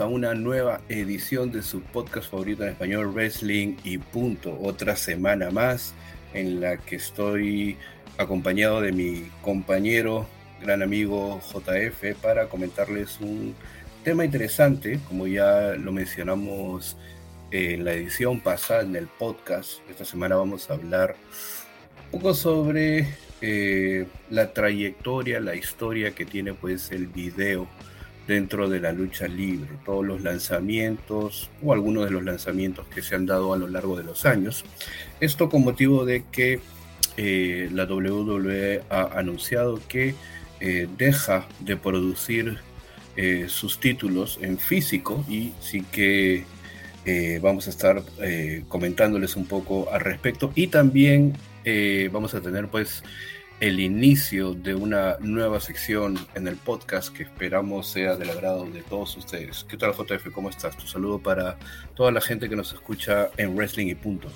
a una nueva edición de su podcast favorito en español, Wrestling y punto. Otra semana más en la que estoy acompañado de mi compañero, gran amigo JF, para comentarles un tema interesante, como ya lo mencionamos en la edición pasada en el podcast. Esta semana vamos a hablar un poco sobre eh, la trayectoria, la historia que tiene pues el video dentro de la lucha libre, todos los lanzamientos o algunos de los lanzamientos que se han dado a lo largo de los años. Esto con motivo de que eh, la WWE ha anunciado que eh, deja de producir eh, sus títulos en físico y sí que vamos a estar comentándoles un poco al respecto y también vamos a tener pues el inicio de una nueva sección en el podcast que esperamos sea del agrado de todos ustedes. ¿Qué tal JF? ¿Cómo estás? Tu saludo para toda la gente que nos escucha en Wrestling y Punto.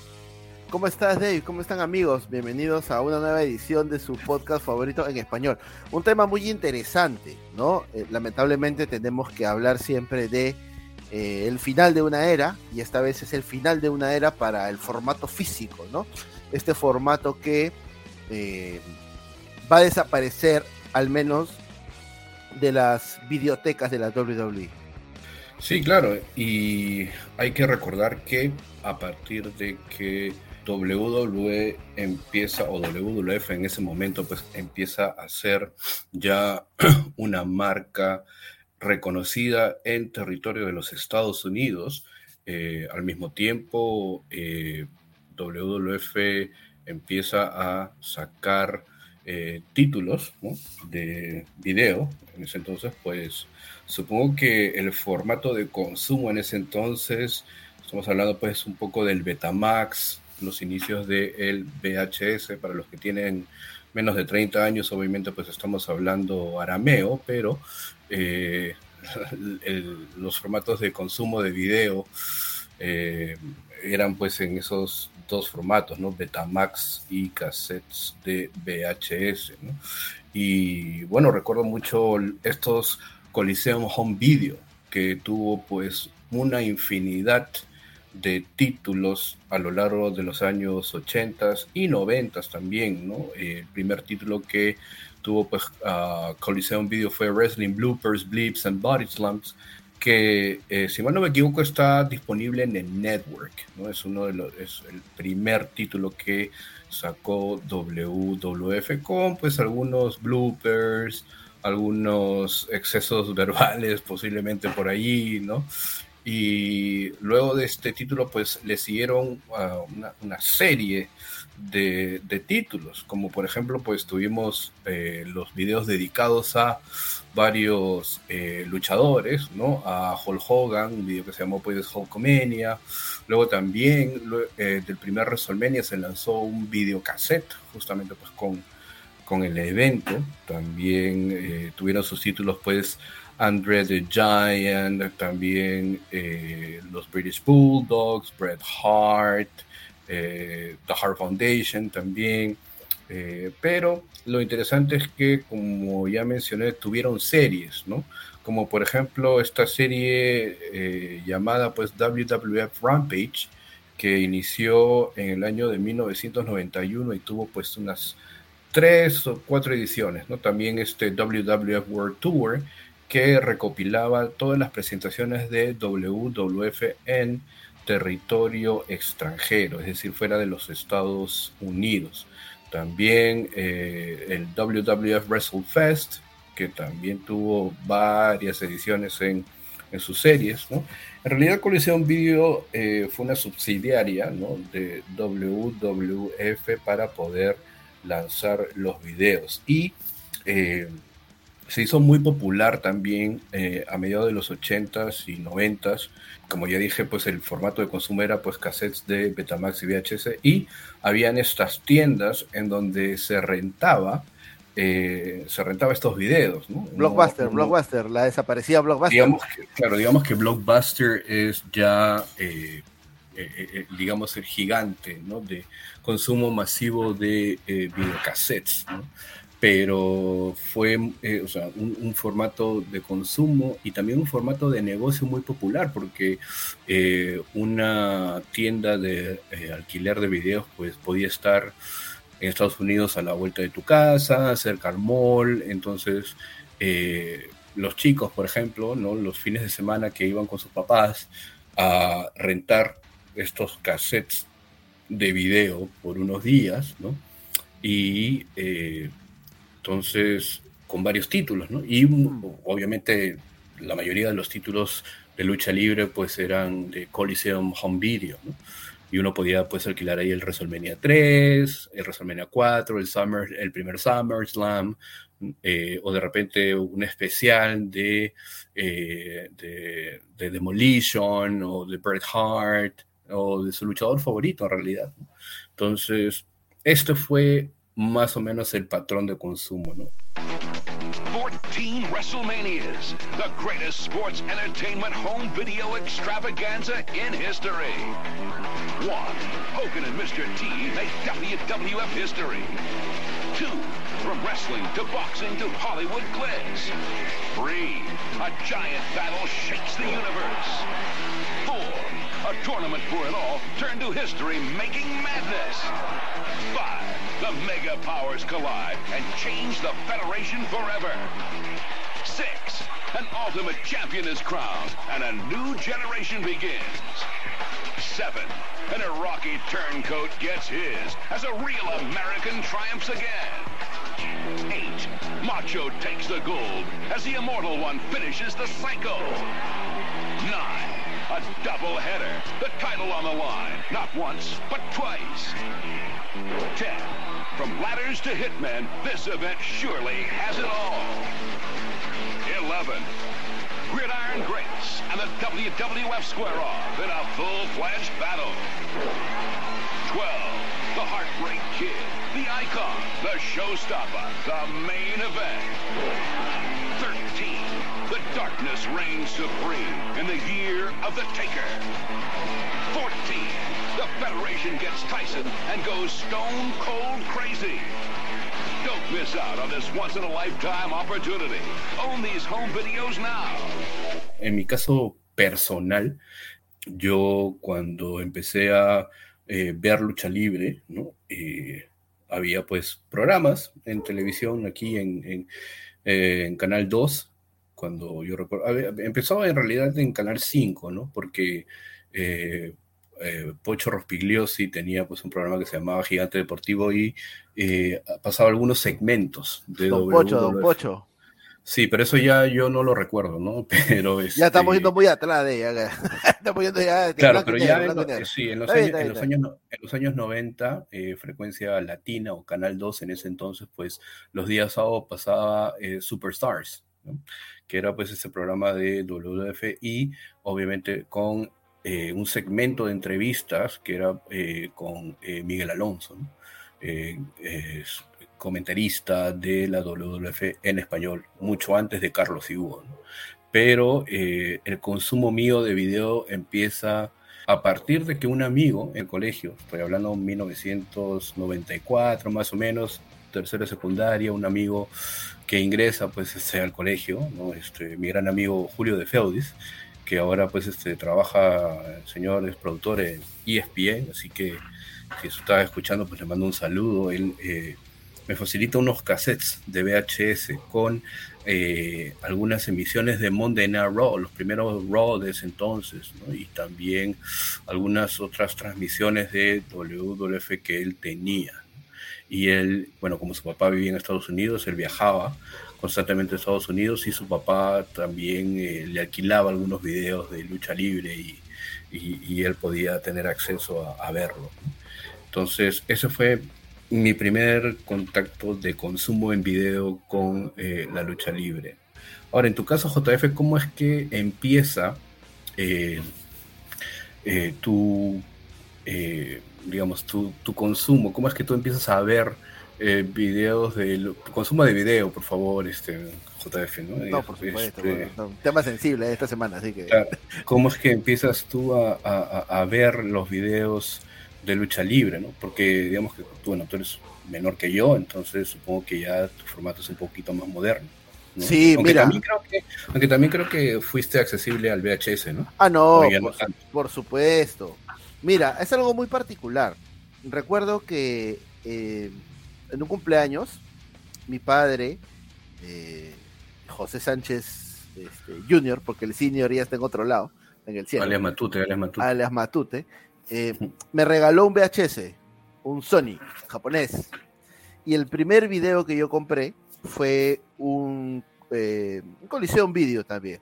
¿Cómo estás Dave? ¿Cómo están amigos? Bienvenidos a una nueva edición de su podcast favorito en español. Un tema muy interesante, ¿no? Eh, lamentablemente tenemos que hablar siempre de eh, el final de una era y esta vez es el final de una era para el formato físico, ¿no? Este formato que... Eh, va a desaparecer al menos de las videotecas de la WWE. Sí, claro, y hay que recordar que a partir de que WWE empieza, o WWF en ese momento, pues empieza a ser ya una marca reconocida en territorio de los Estados Unidos. Eh, al mismo tiempo, eh, WWF empieza a sacar eh, títulos de video en ese entonces, pues supongo que el formato de consumo en ese entonces, estamos hablando pues un poco del Betamax, los inicios del VHS, para los que tienen menos de 30 años, obviamente pues estamos hablando arameo, pero eh, los formatos de consumo de video eh, eran pues en esos dos formatos, ¿no? Betamax y cassettes de VHS, ¿no? Y bueno, recuerdo mucho estos Coliseum Home Video, que tuvo pues una infinidad de títulos a lo largo de los años 80 y 90 también, ¿no? El primer título que tuvo pues uh, Coliseum Video fue Wrestling Bloopers, Blips and Body Slumps, que, eh, si mal no me equivoco, está disponible en el Network, ¿no? Es uno de los, es el primer título que sacó WWF con, pues, algunos bloopers, algunos excesos verbales posiblemente por ahí, ¿no? Y luego de este título, pues, le siguieron una, una, serie de, títulos, como por ejemplo, pues, tuvimos eh, los videos dedicados a varios eh, luchadores, ¿no? A Hulk Hogan, un video que se llamó pues Hulkomania. Luego también eh, del primer WrestleMania se lanzó un videocassette, justamente pues con, con el evento. También tuvieron sus títulos pues Andre the Giant, también los British Bulldogs, Bret Hart, The Hart Foundation también. Eh, pero lo interesante es que, como ya mencioné, tuvieron series, ¿no? Como por ejemplo esta serie eh, llamada pues WWF Rampage, que inició en el año de 1991 y tuvo pues unas tres o cuatro ediciones, ¿no? También este WWF World Tour, que recopilaba todas las presentaciones de WWF en territorio extranjero, es decir, fuera de los Estados Unidos. También eh, el WWF WrestleFest, que también tuvo varias ediciones en, en sus series. ¿no? En realidad, Colisión Video eh, fue una subsidiaria ¿no? de WWF para poder lanzar los videos. Y eh, se hizo muy popular también eh, a mediados de los 80s y 90s. Como ya dije, pues el formato de consumo era pues cassettes de Betamax y VHS y habían estas tiendas en donde se rentaba eh, se rentaba estos videos, ¿no? Blockbuster, Blockbuster, la desaparecida Blockbuster. Digamos claro, digamos que Blockbuster es ya, eh, digamos, el gigante, ¿no? De consumo masivo de videocassettes. Pero fue eh, o sea, un, formato de consumo y también un formato de negocio muy popular, porque eh, una tienda de eh, alquiler de videos pues podía estar en Estados Unidos a la vuelta de tu casa, cerca al mall, entonces los chicos, por ejemplo, ¿no? los fines de semana que iban con sus papás a rentar estos cassettes de video por unos días, ¿no? Y entonces, con varios títulos, ¿no? Y obviamente la mayoría de los títulos de lucha libre pues eran de Coliseum Home Video, ¿no? Y uno podía pues alquilar ahí el WrestleMania 3, el WrestleMania 4, el, Summer, el primer SummerSlam, eh, o de repente un especial de, eh, de, de, Demolition o de Bret Hart o de su luchador favorito en realidad. Entonces, esto fue más o menos el patrón de consumo, ¿no? 14 WrestleManias, the greatest sports entertainment home video extravaganza in history. One, Hogan and Mr. T make WWF history. Two, from wrestling to boxing to Hollywood glitz. Three, a giant battle shakes the universe. A tournament for it all turned to history-making madness. Five, the mega powers collide and change the Federation forever. Six, an ultimate champion is crowned and a new generation begins. Seven, an Iraqi turncoat gets his as a real American triumphs again. Eight, Macho takes the gold as the Immortal One finishes the cycle. Nine, a double header, the title on the line, not once, but twice. Ten, from ladders to hitmen, this event surely has it all. 11. Gridiron Greats and the WWF square off in a full-fledged battle. 12. The Heartbreak Kid, the icon, the showstopper, the main event. 13. The darkness reigns supreme in the year of the Taker. 14. The Federation gets Tyson and goes stone cold crazy. Don't miss out on this once in a lifetime opportunity. Own these home videos now. En mi caso personal, yo cuando empecé a eh, ver lucha libre, ¿no? Eh, había pues programas en televisión aquí en, en, eh, en Canal 2, cuando yo recuerdo, empezaba en realidad en Canal 5, ¿no? Porque eh, eh, Pocho Rospigliosi tenía pues un programa que se llamaba Gigante Deportivo y eh, pasaba algunos segmentos de Don Pocho, Don Pocho. Sí, pero eso ya yo no lo recuerdo, ¿no? Pero Ya estamos este yendo muy atrás de ella. estamos yendo ya. Claro, pero ya en, sí, en los, años, en, los años, en los años 90, eh, frecuencia latina o Canal 2 en ese entonces, pues los días sábados pasaba Superstars, que era pues ese programa de WWF y obviamente con eh, un segmento de entrevistas que era eh, con eh, Miguel Alonso, comentarista de la WWF en español, mucho antes de Carlos y Hugo. Pero el consumo mío de video empieza a partir de que un amigo en colegio, estoy hablando de 1994 más o menos, tercera secundaria, un amigo que ingresa pues este, al colegio, ¿no? este, mi gran amigo Julio de Feudis, que ahora pues este, trabaja, el señor es productor en ESPN, así que si está escuchando pues le mando un saludo. Él eh, me facilita unos cassettes de VHS con eh, algunas emisiones de Monday Night Raw, los primeros Raw de ese entonces, y también algunas otras transmisiones de WWF que él tenía. Y él, bueno, como su papá vivía en Estados Unidos, él viajaba constantemente a Estados Unidos y su papá también eh, le alquilaba algunos videos de lucha libre y, y, él podía tener acceso a, verlo. Entonces, ese fue mi primer contacto de consumo en video con eh, la lucha libre. Ahora, en tu caso, JF, ¿cómo es que empieza eh, tu, digamos, tu, tu, consumo? ¿Cómo es que tú empiezas a ver eh, videos de consumo de video, por favor, este JF, ¿no? No, por supuesto, este, tema sensible esta semana, así que. ¿Cómo es que empiezas tú a, ver los videos de lucha libre, ¿no? Porque digamos que tú, bueno, tú eres menor que yo, entonces supongo que ya tu formato es un poquito más moderno. Sí, aunque mira. También creo que, aunque también creo que fuiste accesible al VHS, ¿no? Ah, no, no por supuesto. Mira, es algo muy particular. Recuerdo que eh, en un cumpleaños, mi padre, eh, José Sánchez este, Jr., porque el senior ya está en otro lado, en el cielo, Alias Matute, alias Matute. alias Matute, eh, me regaló un VHS, un Sony japonés. Y el primer video que yo compré fue un, un colisión video también,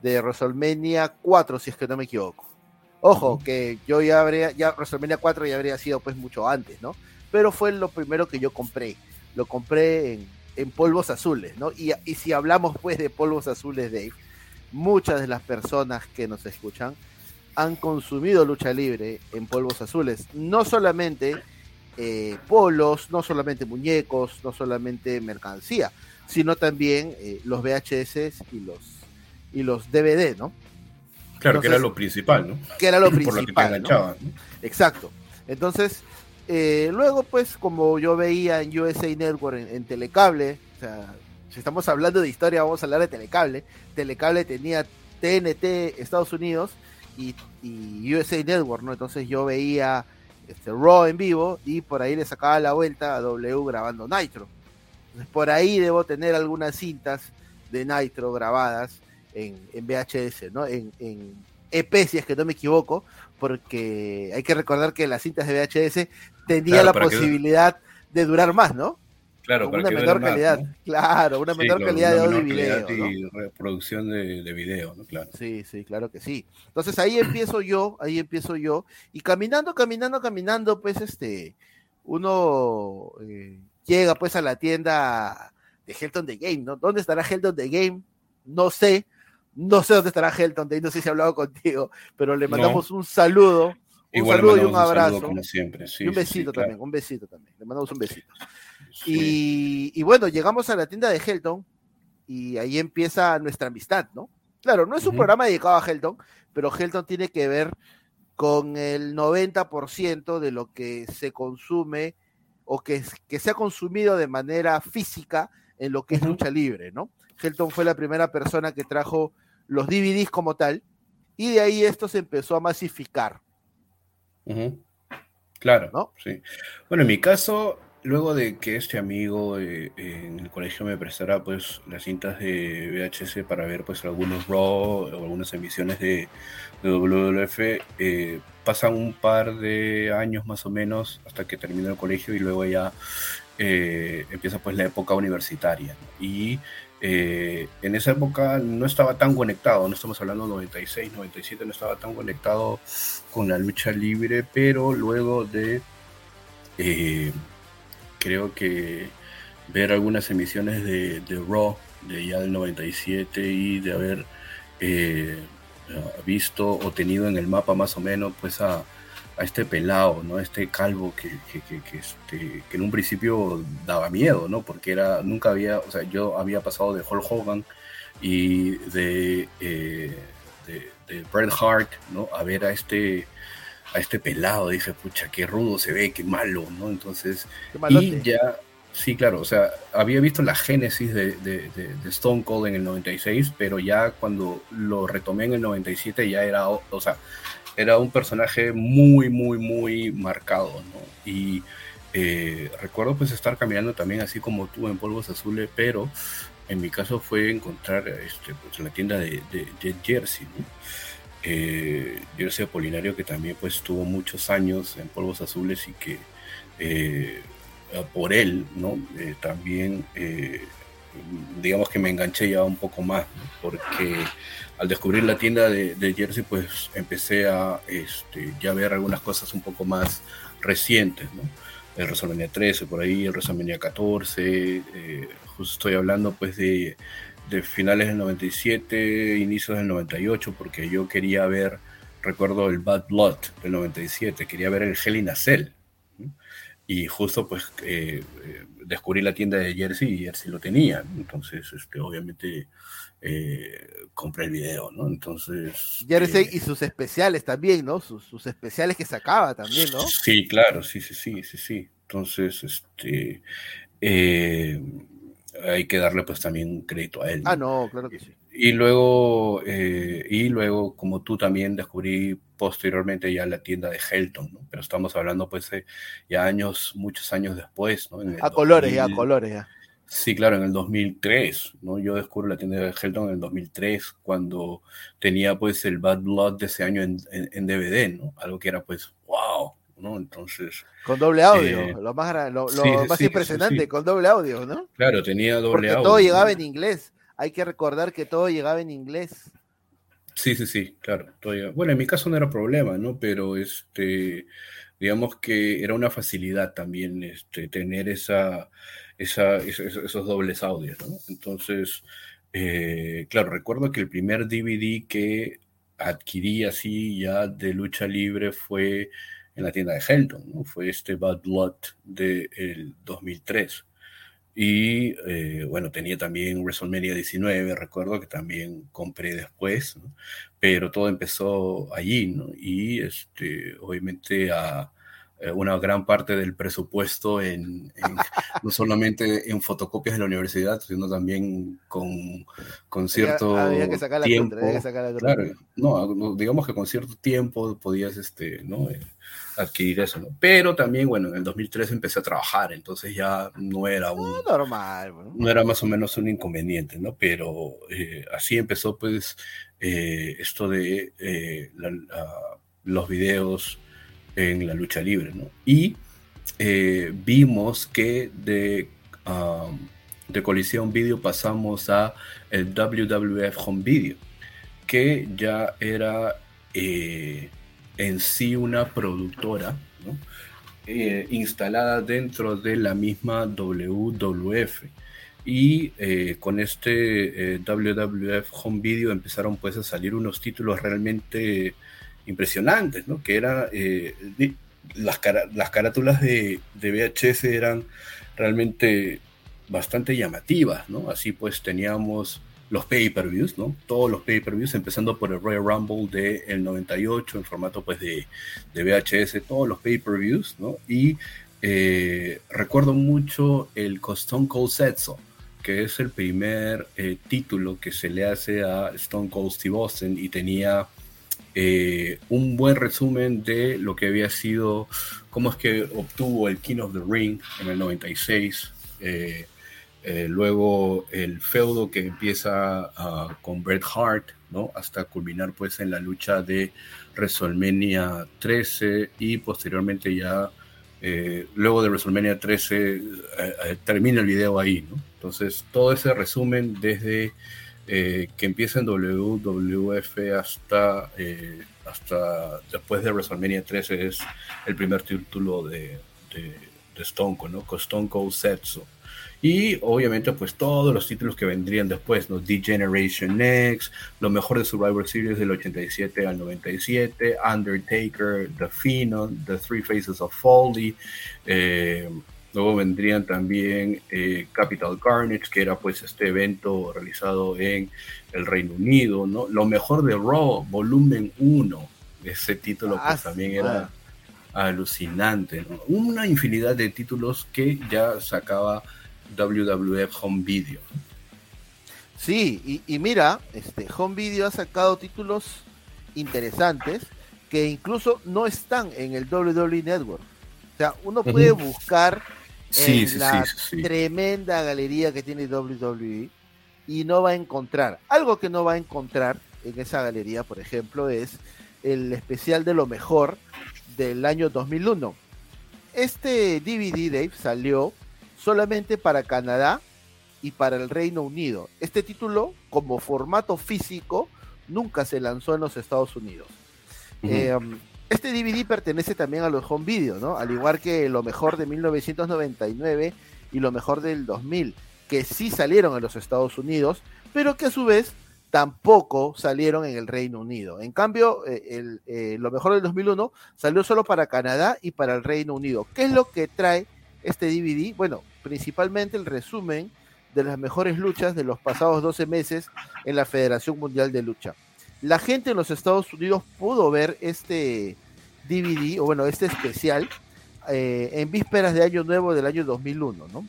de WrestleMania 4, si es que no me equivoco. Ojo, que yo ya habría, ya WrestleMania 4 ya habría sido pues mucho antes, ¿no? Pero fue lo primero que yo compré. Lo compré en, en polvos azules, ¿no? Y, y si hablamos pues de polvos azules, Dave, muchas de las personas que nos escuchan han consumido lucha libre en polvos azules. No solamente eh, polos, no solamente muñecos, no solamente mercancía, sino también eh, los VHS y los, y los DVD, ¿no? Claro, que era lo principal, ¿no? Que era lo Por lo que te principal. ¿no? Exacto. Entonces, eh, luego, pues, como yo veía en USA Network, en, en Telecable, o sea, si estamos hablando de historia, vamos a hablar de Telecable. Telecable tenía TNT Estados Unidos y, y USA Network, ¿no? Entonces yo veía este, Raw en vivo y por ahí le sacaba la vuelta a W grabando Nitro. Entonces, por ahí debo tener algunas cintas de Nitro grabadas en, en VHS, ¿no? En, en EP, si es que no me equivoco, porque hay que recordar que las cintas de VHS tenían Claro, la que- posibilidad de durar más, ¿no? Claro, Con una menor más, calidad. ¿no? Claro, una Sí, menor claro, calidad de audio y video. y reproducción de, de video, ¿no? Claro. Sí, sí, claro que sí. Entonces ahí empiezo yo, ahí empiezo yo, y caminando, caminando, caminando, pues este, uno eh, llega pues a la tienda de Helton The Game, ¿no? ¿Dónde estará Helton The Game? No sé, no sé dónde estará Helton no sé si he hablado contigo, pero le No. mandamos un saludo, un Igual saludo y un abrazo, como siempre. Sí, y un sí, besito claro. también, un besito también, le mandamos un besito. Sí. Y, y bueno, llegamos a la tienda de Helton y ahí empieza nuestra amistad, ¿no? Claro, no es un programa dedicado a Helton, pero Helton tiene que ver con el 90% de lo que se consume o que, se ha consumido de manera física en lo que es lucha libre, ¿no? Helton fue la primera persona que trajo los DVDs como tal y de ahí esto se empezó a masificar. Claro, ¿no? sí. Bueno, en mi caso, luego de que este amigo eh, en el colegio me prestara pues las cintas de VHS para ver pues algunos Raw o algunas emisiones de, de WWF, eh, pasan un par de años más o menos hasta que termino el colegio y luego ya eh, empieza pues la época universitaria. ¿no? Y eh, en esa época no estaba tan conectado, no estamos hablando 96, 97, no estaba tan conectado con la lucha libre, pero luego de, eh, creo que ver algunas emisiones de, de Raw, de ya del 97, y de haber eh, visto o tenido en el mapa más o menos, pues a, a este pelado, ¿no? Este calvo que, que, que, que, este, que en un principio daba miedo, ¿no? Porque era, nunca había, o sea, yo había pasado de Hulk Hogan y de, eh, de, de Bret Hart, ¿no? A ver a este, a este pelado, dije, pucha, qué rudo se ve, qué malo, ¿no? Entonces, Qué y ya, sí, claro, o sea, había visto la génesis de, de, de, Stone Cold en el 96, pero ya cuando lo retomé en el 97 ya era, o sea, era un personaje muy, muy, muy marcado, ¿no? Y eh, recuerdo pues estar caminando también así como tú en polvos azules, pero en mi caso fue encontrar este, pues, la tienda de, de, Jersey, ¿no? Eh, Jersey Apolinario que también pues tuvo muchos años en polvos azules y que eh, por él, ¿no? También digamos que me enganché ya un poco más, porque al descubrir la tienda de, Jersey, pues empecé a este, ya ver algunas cosas un poco más recientes. El WrestleMania 13 por ahí, el WrestleMania 14, eh, justo estoy hablando pues de, de, finales del 97, inicios del 98, porque yo quería ver, recuerdo el Bad Blood del 97, quería ver el Hell in a Cell. Y justo pues eh, eh, descubrí la tienda de Jersey y Jersey lo tenía, entonces este, obviamente eh, compré el video, ¿no? Entonces... Jersey y sus especiales también, ¿no? Sus, sus, especiales que sacaba también, ¿no? Sí, claro, sí, sí, sí, sí, sí. Entonces, este... hay que darle pues también crédito a él. Ah, no, claro que sí. Y luego, eh, y luego, como tú también descubrí posteriormente ya la tienda de Helton, ¿no? Pero estamos hablando pues ya años, muchos años después, ¿no? a colores, ya, a colores, ya. Sí, claro, en el 2003, ¿no? Yo descubro la tienda de Helton en el 2003, cuando tenía pues el Bad Blood de ese año en, en, DVD, ¿no? Algo que era pues, wow, ¿no? Entonces... Con doble audio, eh, lo más, lo, más impresionante, con doble audio, ¿no? Claro, tenía doble Porque audio. todo llegaba en inglés hay que recordar que todo llegaba en inglés. Sí, sí, sí, claro. Bueno, en mi caso no era problema, ¿no? Pero este, digamos que era una facilidad también este, tener esa, esa, esos, dobles audios, ¿no? Entonces, eh, claro, recuerdo que el primer DVD que adquirí así ya de lucha libre fue en la tienda de Helton, ¿no? Fue este Bad Blood del 2003. Y eh, bueno, tenía también WrestleMania 19, recuerdo que también compré después, pero todo empezó allí, ¿no? Y este, obviamente a, una gran parte del presupuesto en, no solamente en fotocopias de la universidad, sino también con, con cierto tiempo. claro, no, digamos que con cierto tiempo podías este, ¿no? Eh, adquirir eso, ¿no? Pero también, bueno, en el 2003 empecé a trabajar, entonces ya no era un... No, normal. No era más o menos un inconveniente, ¿no? Pero eh, así empezó, pues, esto de los videos en la lucha libre, ¿no? Y eh, vimos que de, um, de colisión video pasamos a el WWF Home Video, que ya era eh, en sí una productora. Eh, instalada dentro de la misma WWF. Y con este WWF Home Video empezaron pues a salir unos títulos realmente impresionantes, ¿no? Que era, eh, las, las carátulas de, de, VHS eran realmente bastante llamativas, ¿no? Así pues teníamos los pay-per-views, ¿no? Todos los pay-per-views, empezando por el Royal Rumble del el 98 en formato pues de, de VHS, todos los pay-per-views, ¿no? Y eh, recuerdo mucho el Stone Cold Setso, que es el primer eh, título que se le hace a Stone Cold Steve Austin y tenía eh, un buen resumen de lo que había sido, cómo es que obtuvo el King of the Ring en el 96, eh, eh, luego el feudo que empieza ah, con Bret Hart, ¿no? hasta culminar pues en la lucha de WrestleMania 13 y posteriormente ya, luego de WrestleMania 13, termina el video ahí, ¿no? Entonces, todo ese resumen desde eh, que empieza en WWF hasta, eh, hasta después de WrestleMania 13 es el primer título de, de, Stone Cold, ¿no? Stone Cold Setso. Y obviamente pues todos los títulos que vendrían después, ¿no? D-Generation X, lo mejor de Survivor Series del 87 al 97, Undertaker, The Phenom, The Three Faces of Folly, eh, Luego vendrían también eh, Capital Carnage, que era pues este evento realizado en el Reino Unido, ¿no? Lo mejor de Raw, volumen 1. Ese título pues ah, también era alucinante, ¿no? Una infinidad de títulos que ya sacaba WWF Home Video. Sí, y, mira, este Home Video ha sacado títulos interesantes que incluso no están en el WWE Network. O sea, uno puede buscar en la tremenda galería que tiene WWE y no va a encontrar. Algo que no va a encontrar en esa galería, por ejemplo, es el especial de lo mejor del año 2001. Este DVD, Dave, salió solamente para Canadá y para el Reino Unido. Este título, como formato físico, nunca se lanzó en los Estados Unidos. Este DVD pertenece también a los home video, ¿no? Al igual que lo mejor de 1999 y lo mejor del 2000, que sí salieron en los Estados Unidos, pero que a su vez tampoco salieron en el Reino Unido. En cambio, el, lo mejor del 2001 salió solo para Canadá y para el Reino Unido. ¿Qué es lo que trae este DVD? Bueno, principalmente el resumen de las mejores luchas de los pasados 12 meses en la Federación Mundial de Lucha. La gente en los Estados Unidos pudo ver este DVD, o bueno, este especial, eh, en vísperas de Año Nuevo del año 2001, ¿no?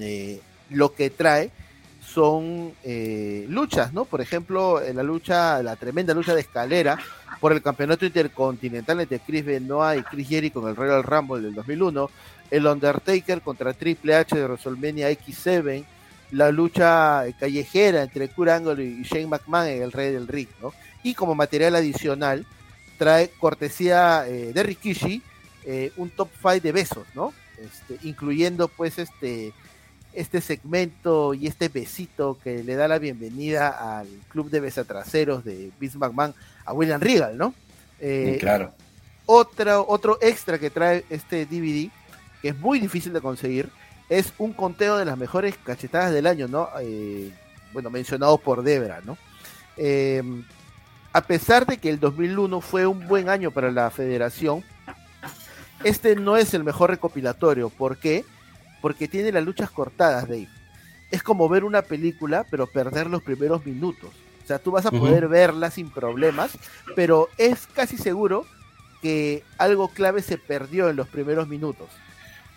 Eh, lo que trae son eh, luchas, ¿no? Por ejemplo, la lucha, la tremenda lucha de escalera por el campeonato intercontinental entre Chris Benoit y Chris Jericho con el Royal Rumble del 2001, el Undertaker contra Triple H de WrestleMania X7, la lucha callejera entre Kurt Angle y Shane McMahon en el Rey del Ring, ¿no? Y como material adicional trae cortesía eh, de Rikishi eh, un top 5 de besos, ¿no? Este, incluyendo pues este este segmento y este besito que le da la bienvenida al club de besatraseros de Vince McMahon a William Regal, ¿no? Eh, claro. Otra, otro extra que trae este DVD que es muy difícil de conseguir, es un conteo de las mejores cachetadas del año, ¿no? Eh, bueno, mencionado por Debra, ¿no? A pesar de que el 2001 fue un buen año para la federación, este no es el mejor recopilatorio. ¿Por qué? Porque tiene las luchas cortadas, Dave. Es como ver una película, pero perder los primeros minutos. O sea, tú vas a poder verla sin problemas, pero es casi seguro que algo clave se perdió en los primeros minutos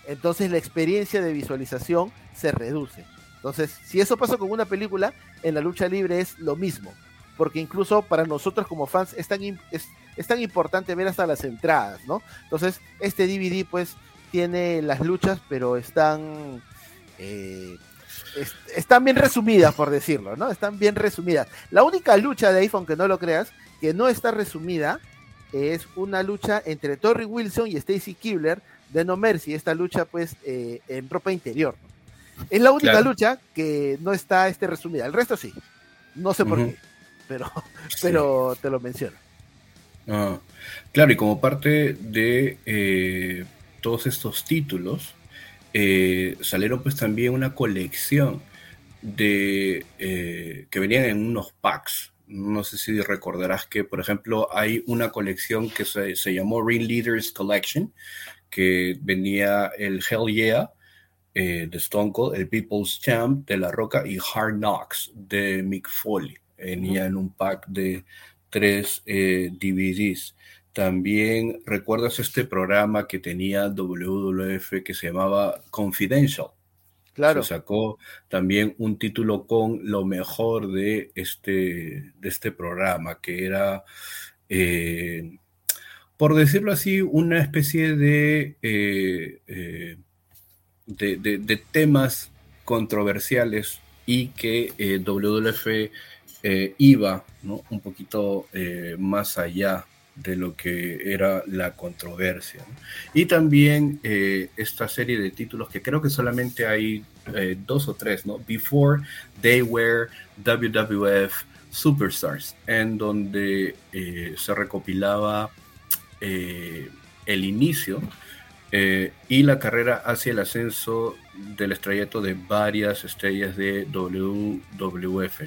entonces la experiencia de visualización se reduce. Entonces, si eso pasa con una película, en la lucha libre es lo mismo, porque incluso para nosotros como fans es tan, es, tan importante ver hasta las entradas, ¿no? Entonces, este DVD pues tiene las luchas, pero están... Eh, están bien resumidas, por decirlo, ¿no? Están bien resumidas. La única lucha de iPhone, que no lo creas, que no está resumida, es una lucha entre Torrey Wilson y Stacy Kibler de No Mercy, esta lucha pues eh, en ropa interior. Es la única lucha que no está este resumida, el resto sí, no sé por qué, pero, pero te lo menciono. Ah, claro, y como parte de eh, todos estos títulos, eh, salieron pues también una colección de que venían en unos packs. No sé si recordarás que, por ejemplo, hay una colección que se, se llamó Ring Leaders Collection, que venía el Hell Yeah eh, de Stone Cold, el People's Champ de La Roca y Hard Knocks de Mick Foley. Venía en un pack de tres eh, DVDs. También recuerdas este programa que tenía WWF que se llamaba Confidential. Claro. Se sacó también un título con lo mejor de este, de este programa, que era eh, por decirlo así, una especie de, eh, eh, de, temas controversiales y que eh, WWF iba un poquito más allá de lo que era la controversia. Y también esta serie de títulos que creo que solamente hay dos o tres, ¿no? Before They Were WWF Superstars, en donde se recopilaba eh, el inicio eh, y la carrera hacia el ascenso del estrellato de varias estrellas de WWF.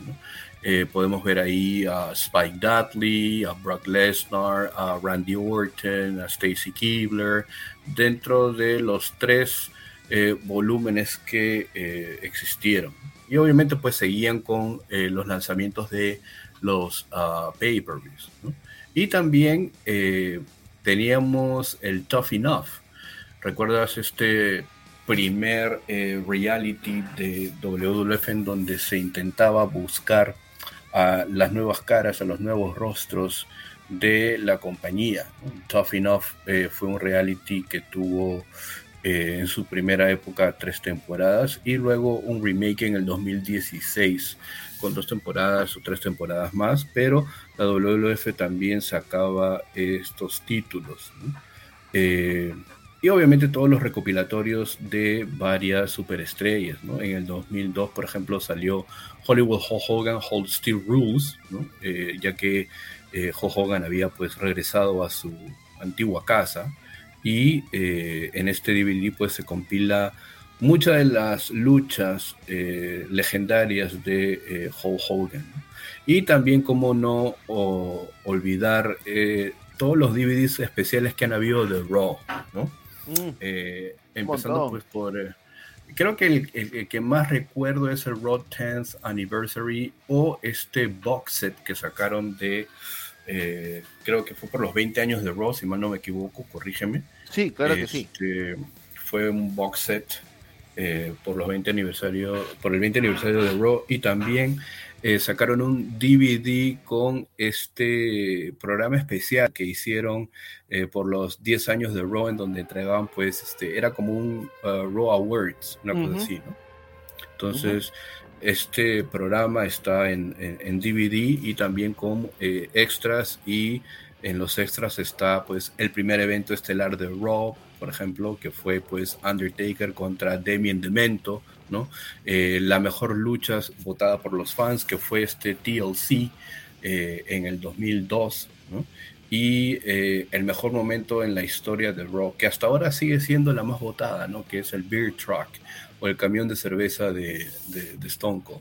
Eh, podemos ver ahí a Spike Dudley, a Brock Lesnar, a Randy Orton, a Stacy Keebler, dentro de los tres volúmenes que existieron. Y obviamente pues seguían con los lanzamientos de los uh, pay-per-views. Y también teníamos el Tough Enough. ¿Recuerdas este primer eh, reality de WWF en donde se intentaba buscar a las nuevas caras, a los nuevos rostros de la compañía? Tough Enough eh, fue un reality que tuvo eh, en su primera época tres temporadas y luego un remake en el 2016 con dos temporadas o tres temporadas más, pero la WWF también sacaba estos títulos. Eh, y obviamente todos los recopilatorios de varias superestrellas. En el 2002, por ejemplo, salió Hollywood Hogan Hold Steel Rules, eh, ya que eh, Hogan había pues regresado a su antigua casa y en este DVD pues se compila muchas de las luchas eh, legendarias de eh, Hulk Hogan. Y también, como no olvidar eh, todos los DVDs especiales que han habido de Raw, ¿no? Mm. Eh, empezando pues por... Eh, creo que el, que más recuerdo es el Raw 10th Anniversary o este box set que sacaron de... creo que fue por los 20 años de Raw, si mal no me equivoco, corrígeme. Sí, claro que sí. Este, fue un box set por los 20 aniversario, por el 20 aniversario de Raw y también eh, sacaron un DVD con este programa especial que hicieron eh, por los 10 años de Raw, en donde entregaban, pues, este, era como un uh, Raw Awards, una cosa así, ¿no? Entonces, este programa está en, DVD y también con eh, extras y en los extras está, pues, el primer evento estelar de Raw, por ejemplo, que fue, pues, Undertaker contra Damien Demento, eh, la mejor lucha votada por los fans, que fue este TLC eh, en el 2002, Y eh, el mejor momento en la historia del rock, que hasta ahora sigue siendo la más votada, ¿no? Que es el Beer Truck o el camión de cerveza de, Stone Cold.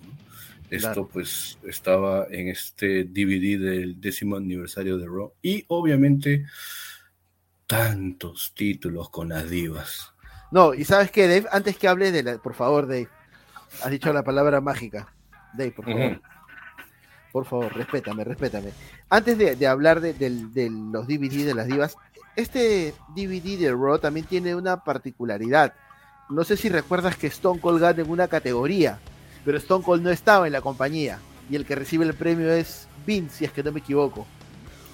Esto pues estaba en este DVD del décimo aniversario de Raw. Y obviamente tantos títulos con las divas. No, y sabes qué, Dave, antes que hable de la, por favor, Dave, has dicho la palabra mágica. Dave, por favor. Por favor, respétame, respétame. Antes de, hablar de, los DVD de las divas, este DVD de Raw también tiene una particularidad. No sé si recuerdas que Stone Cold gana en una categoría, pero Stone Cold no estaba en la compañía. Y el que recibe el premio es Vince, si es que no me equivoco.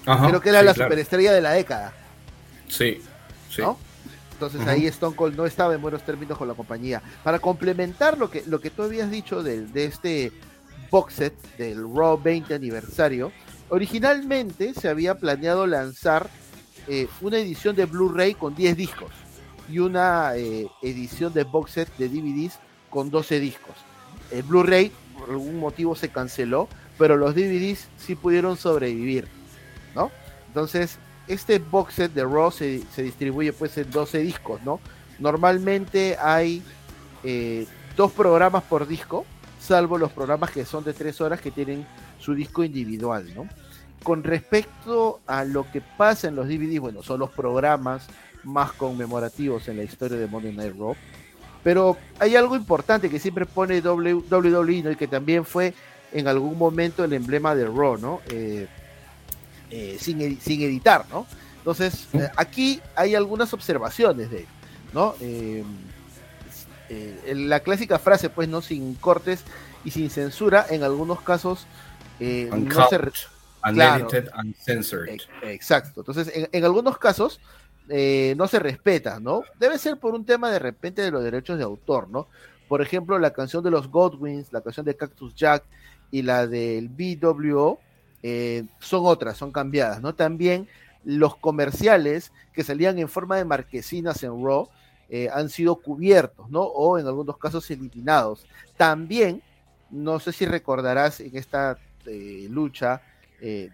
Creo que era la superestrella de la década. Sí, sí. Entonces ahí Stone Cold no estaba en buenos términos con la compañía. Para complementar lo que, lo que tú habías dicho de, este box set del Raw 20 aniversario, originalmente se había planeado lanzar eh, una edición de Blu-ray con 10 discos y una eh, edición de box set de DVDs con 12 discos. El Blu-ray por algún motivo se canceló, pero los DVDs sí pudieron sobrevivir, ¿no? Entonces, este box set de Raw se, distribuye pues en 12 discos, ¿no? Normalmente hay eh, dos programas por disco, salvo los programas que son de tres horas que tienen su disco individual, ¿no? Con respecto a lo que pasa en los DVDs, bueno, son los programas más conmemorativos en la historia de Monday Night Raw. Pero hay algo importante que siempre pone WWE, ¿no? Y que también fue en algún momento el emblema de Raw, ¿no? Eh, eh, sin, editar, ¿no? Entonces, eh, aquí hay algunas observaciones de ¿no? Eh, la clásica frase, pues, ¿no? Sin cortes y sin censura, en algunos casos no se... Unedited, uncensored. Exacto. Entonces, en, algunos casos no se respeta, ¿no? Debe ser por un tema de repente de los derechos de autor, ¿no? Por ejemplo, la canción de los Godwins, la canción de Cactus Jack y la del BWO eh, son otras, son cambiadas, ¿no? También los comerciales que salían en forma de marquesinas en Raw eh, han sido cubiertos, ¿no? O en algunos casos eliminados. También, no sé si recordarás en esta eh, lucha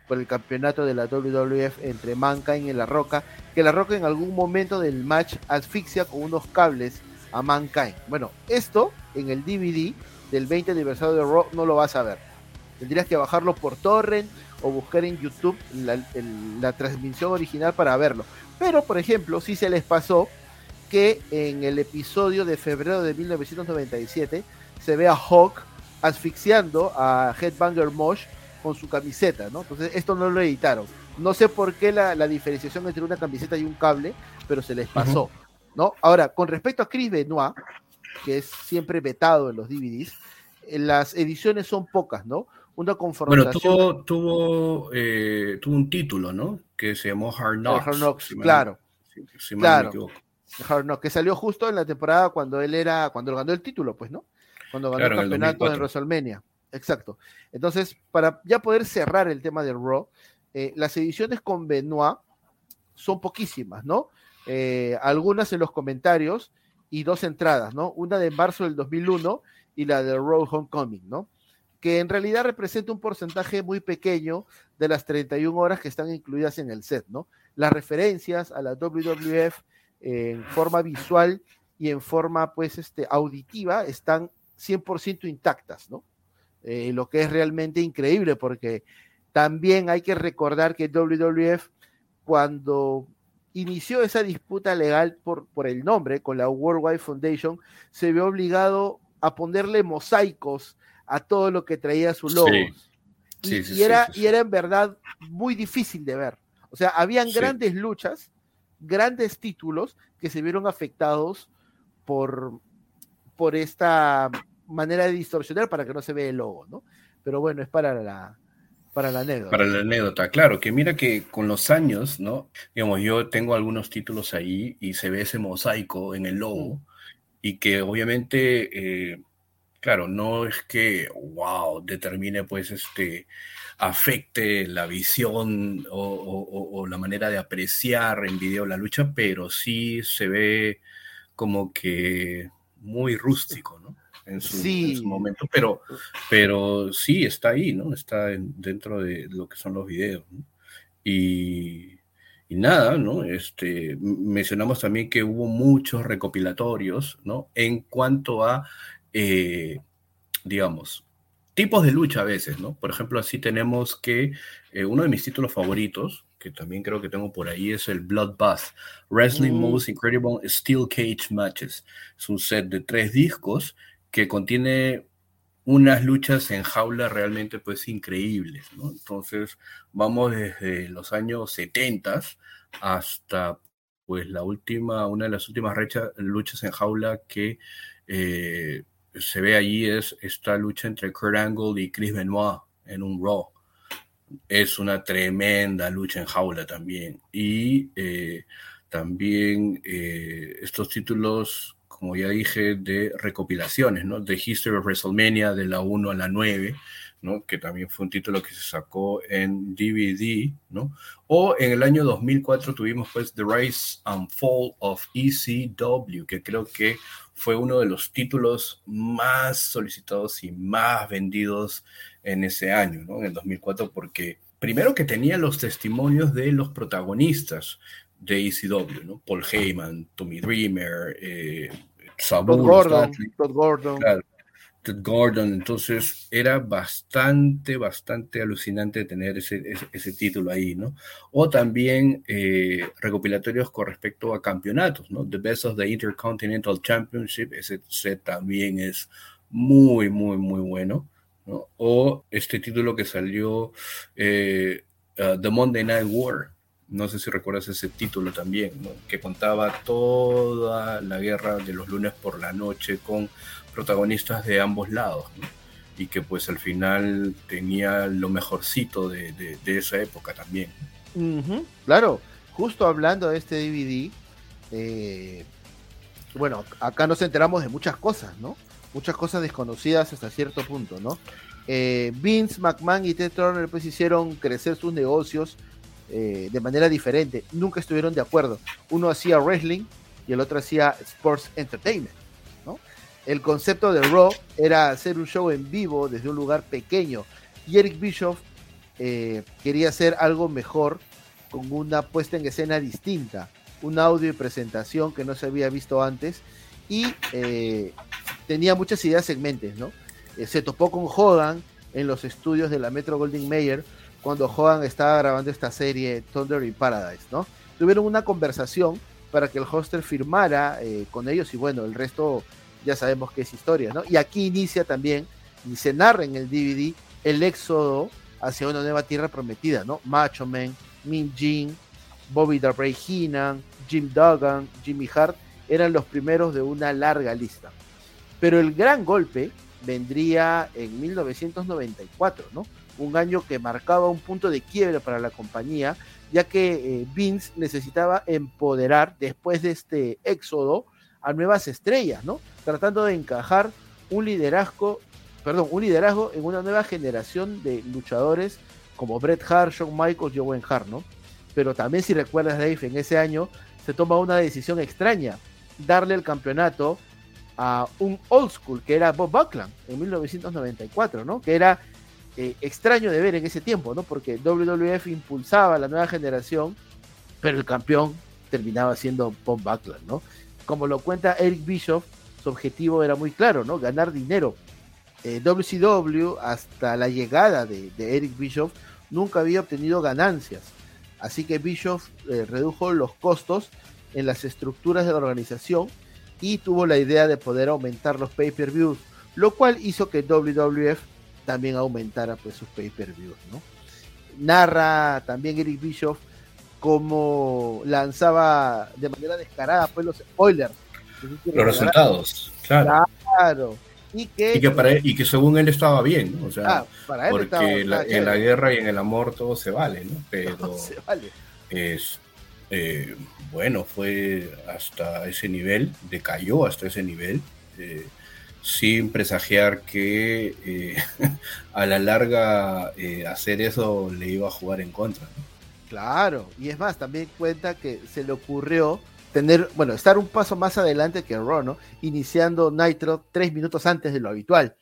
por el campeonato de la WWF entre Mankind y La Roca, que La Roca en algún momento del match asfixia con unos cables a Mankind. Bueno, esto en el DVD del 20 aniversario de Raw no lo vas a ver Tendrías que bajarlo por torrent o buscar en YouTube la, transmisión original para verlo. Pero, por ejemplo, si se les pasó que en el episodio de febrero de 1997 se ve a Hawk asfixiando a Headbanger Mosh con su camiseta, ¿no? Entonces, esto no lo editaron. No sé por qué la, diferenciación entre una camiseta y un cable, pero se les pasó, ¿no? Ahora, con respecto a Chris Benoit, que es siempre vetado en los DVDs, eh, las ediciones son pocas, ¿no? Una confrontación. Bueno, tuvo, eh, tuvo, un título, ¿no? Que se llamó Hard Knocks. Hard Knocks, claro. claro. Hard Knocks, que salió justo en la temporada cuando él era, cuando él ganó el título, pues, ¿no? Cuando ganó el campeonato en, WrestleMania. Exacto. Entonces, para ya poder cerrar el tema del Raw, eh, las ediciones con Benoit son poquísimas, ¿no? Eh, algunas en los comentarios y dos entradas, ¿no? Una de marzo del 2001 y la de Raw Homecoming, ¿no? Que en realidad representa un porcentaje muy pequeño de las 31 horas que están incluidas en el set, ¿no? Las referencias a la WWF en forma visual y en forma, pues, este, auditiva están 100% intactas, ¿no? eh, lo que es realmente increíble, porque también hay que recordar que WWF, cuando inició esa disputa legal por, por el nombre con la Worldwide Foundation, se vio obligado a ponerle mosaicos a todo lo que traía su logo. y, era, y era en verdad muy difícil de ver. O sea, habían grandes luchas, grandes títulos que se vieron afectados por, por esta manera de distorsionar para que no se vea el logo, ¿no? Pero bueno, es para la, para la anécdota. Para la anécdota, claro, que mira que con los años, ¿no? Digamos, yo tengo algunos títulos ahí y se ve ese mosaico en el logo y que obviamente, eh, claro, no es que, wow, determine pues este, afecte la visión o, la manera de apreciar en video la lucha, pero sí se ve como que muy rústico, ¿no? En su, momento, pero, pero sí está ahí, ¿no? Está dentro de lo que son los videos. Y, y, nada, ¿no? Este, mencionamos también que hubo muchos recopilatorios, ¿no? En cuanto a, eh, digamos, tipos de lucha a veces, ¿no? Por ejemplo, así tenemos que eh, uno de mis títulos favoritos, que también creo que tengo por ahí, es el Bloodbath, Wrestling mm. Most Incredible Steel Cage Matches. Es un set de tres discos que contiene unas luchas en jaula realmente pues increíbles, ¿no? Entonces vamos desde los años 70 hasta pues la última, una de las últimas luchas en jaula que eh, se ve allí es esta lucha entre Kurt Angle y Chris Benoit en un Raw. Es una tremenda lucha en jaula también. Y eh, también eh, estos títulos, como ya dije, de recopilaciones, ¿no? The History of WrestleMania de la 1 a la 9, ¿no? que también fue un título que se sacó en DVD, ¿no? O en el año 2004 tuvimos pues The Rise and Fall of ECW, que creo que fue uno de los títulos más solicitados y más vendidos en ese año, ¿no? En el 2004, porque primero que tenía los testimonios de los protagonistas de ECW, ¿no? Paul Heyman, Tommy Dreamer, eh, Sabu, Gordon, Todd Gordon. Gordon, entonces era bastante, bastante alucinante tener ese, ese, título ahí, ¿no? O también eh, recopilatorios con respecto a campeonatos, ¿no? The Best of the Intercontinental Championship, ese set también es muy, muy, muy bueno, ¿no? O este título que salió, eh, uh, The Monday Night War, no sé si recuerdas ese título también, ¿no? que contaba toda la guerra de los lunes por la noche con protagonistas de ambos lados, y que pues al final tenía lo mejorcito de, esa época también. claro, justo hablando de este DVD, eh, bueno, acá nos enteramos de muchas cosas, ¿no? Muchas cosas desconocidas hasta cierto punto, ¿no? Eh, Vince McMahon y Ted Turner pues hicieron crecer sus negocios eh, de manera diferente, nunca estuvieron de acuerdo. Uno hacía wrestling y el otro hacía sports entertainment el concepto de Raw era hacer un show en vivo desde un lugar pequeño. Y Eric Bischoff eh, quería hacer algo mejor con una puesta en escena distinta, un audio y presentación que no se había visto antes y eh, tenía muchas ideas segmentes, ¿no? Eh, se topó con Hogan en los estudios de la Metro Golding Mayer cuando Hogan estaba grabando esta serie Thunder in Paradise, ¿no? Tuvieron una conversación para que el hoster firmara con ellos y bueno, el resto ya sabemos que es historia, ¿no? Y aquí inicia también, y se narra en el DVD, el éxodo hacia una nueva tierra prometida, ¿no? Macho Man, Min Jin, Bobby Darby Heenan, Jim Duggan, Jimmy Hart, eran los primeros de una larga lista. Pero el gran golpe vendría en 1994, ¿no? Un año que marcaba un punto de quiebre para la compañía, ya que eh, Vince necesitaba empoderar después de este éxodo a nuevas estrellas, ¿no? Tratando de encajar un liderazgo, perdón, un liderazgo en una nueva generación de luchadores como Bret Hart, Shawn Michaels Owen Hart, ¿no? Pero también si recuerdas, Dave, en ese año se toma una decisión extraña, darle el campeonato a un old school que era Bob Buckland en 1994, ¿no? Que era eh, extraño de ver en ese tiempo, ¿no? Porque WWF impulsaba la nueva generación, pero el campeón terminaba siendo Bob Buckland, ¿no? Como lo cuenta Eric Bischoff, su objetivo era muy claro, ¿no? Ganar dinero. WCW hasta la llegada de, Eric Bischoff nunca había obtenido ganancias. Así que Bischoff redujo los costos en las estructuras de la organización y tuvo la idea de poder aumentar los pay-per-views, lo cual hizo que WWF también aumentara pues sus pay-per-views, ¿no? Narra también Eric Bischoff cómo lanzaba de manera descarada pues los spoilers. Los resultados, claro. Claro. Y que, y que, según él estaba bien, ¿no? O sea, ah, porque en la guerra y en el amor todo se vale, ¿no? Pero se vale. es eh, bueno, fue hasta ese nivel, decayó hasta ese nivel, eh, sin presagiar que eh, a la larga hacer eso le iba a jugar en contra. Claro, y es más, también cuenta que se le ocurrió tener, bueno, estar un paso más adelante que Raw, Iniciando Nitro tres minutos antes de lo habitual,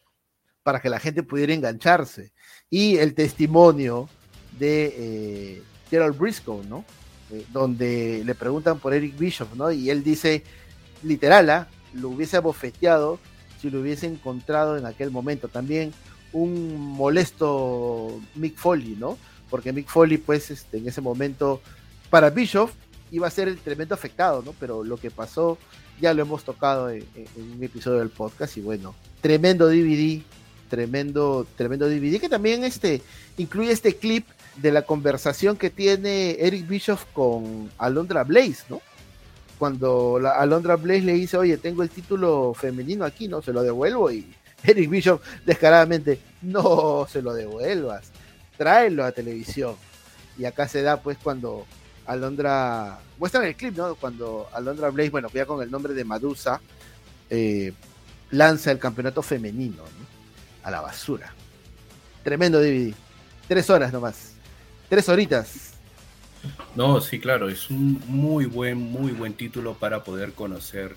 para que la gente pudiera engancharse. Y el testimonio de Gerald Briscoe, ¿no? Eh, donde le preguntan por Eric Bishop, ¿no? Y él dice, literal, ¿ah? lo hubiese abofeteado si lo hubiese encontrado en aquel momento. También un molesto Mick Foley, ¿no? Porque Mick Foley, pues, este, en ese momento, para Bishop, iba a ser el tremendo afectado, ¿no? Pero lo que pasó ya lo hemos tocado en, un episodio del podcast y bueno, tremendo DVD, tremendo, tremendo DVD que también este, incluye este clip de la conversación que tiene Eric Bischoff con Alondra Blaze, ¿no? Cuando Alondra Blaze le dice, oye, tengo el título femenino aquí, ¿no? Se lo devuelvo y Eric Bischoff descaradamente, no se lo devuelvas, tráelo a televisión. Y acá se da pues cuando Alondra, muestran el clip, ¿no? Cuando Alondra Blaze, bueno, ya con el nombre de Madusa, eh, lanza el campeonato femenino, ¿no? A la basura. Tremendo DVD. Tres horas nomás. Tres horitas. No, sí, claro, es un muy buen, muy buen título para poder conocer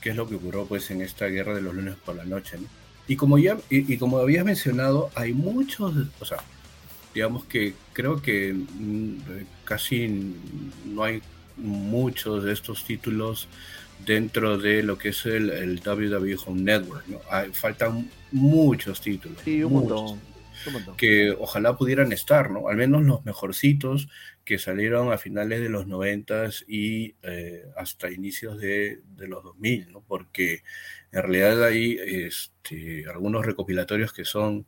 qué es lo que ocurrió pues en esta guerra de los lunes por la noche. Y como ya, y, como habías mencionado, hay muchos, o sea, digamos que creo que mm, casi no hay muchos de estos títulos dentro de lo que es el, el WWE Home Network. ¿no? Hay, faltan muchos títulos. Sí, un montón que ojalá pudieran estar, ¿no? Al menos los mejorcitos que salieron a finales de los 90 y eh, hasta inicios de, los 2000, ¿no? Porque en realidad hay este, algunos recopilatorios que son,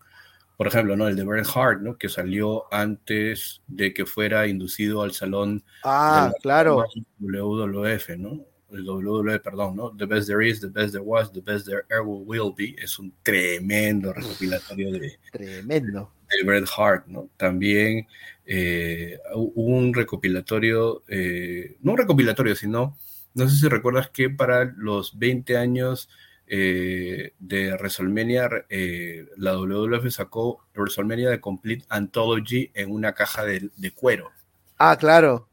por ejemplo, ¿no? El de Bret Hart, ¿no? Que salió antes de que fuera inducido al salón ah, claro. WWF, ¿no? el WWE, perdón, ¿no? The Best There Is, The Best There Was, The Best There Ever Will Be, es un tremendo recopilatorio de... Tremendo. De Bret Hart, ¿no? También eh, un recopilatorio, eh, no un recopilatorio, sino, no sé si recuerdas que para los 20 años eh, de WrestleMania, la WWF sacó WrestleMania de Complete Anthology en una caja de, de cuero. Ah, claro.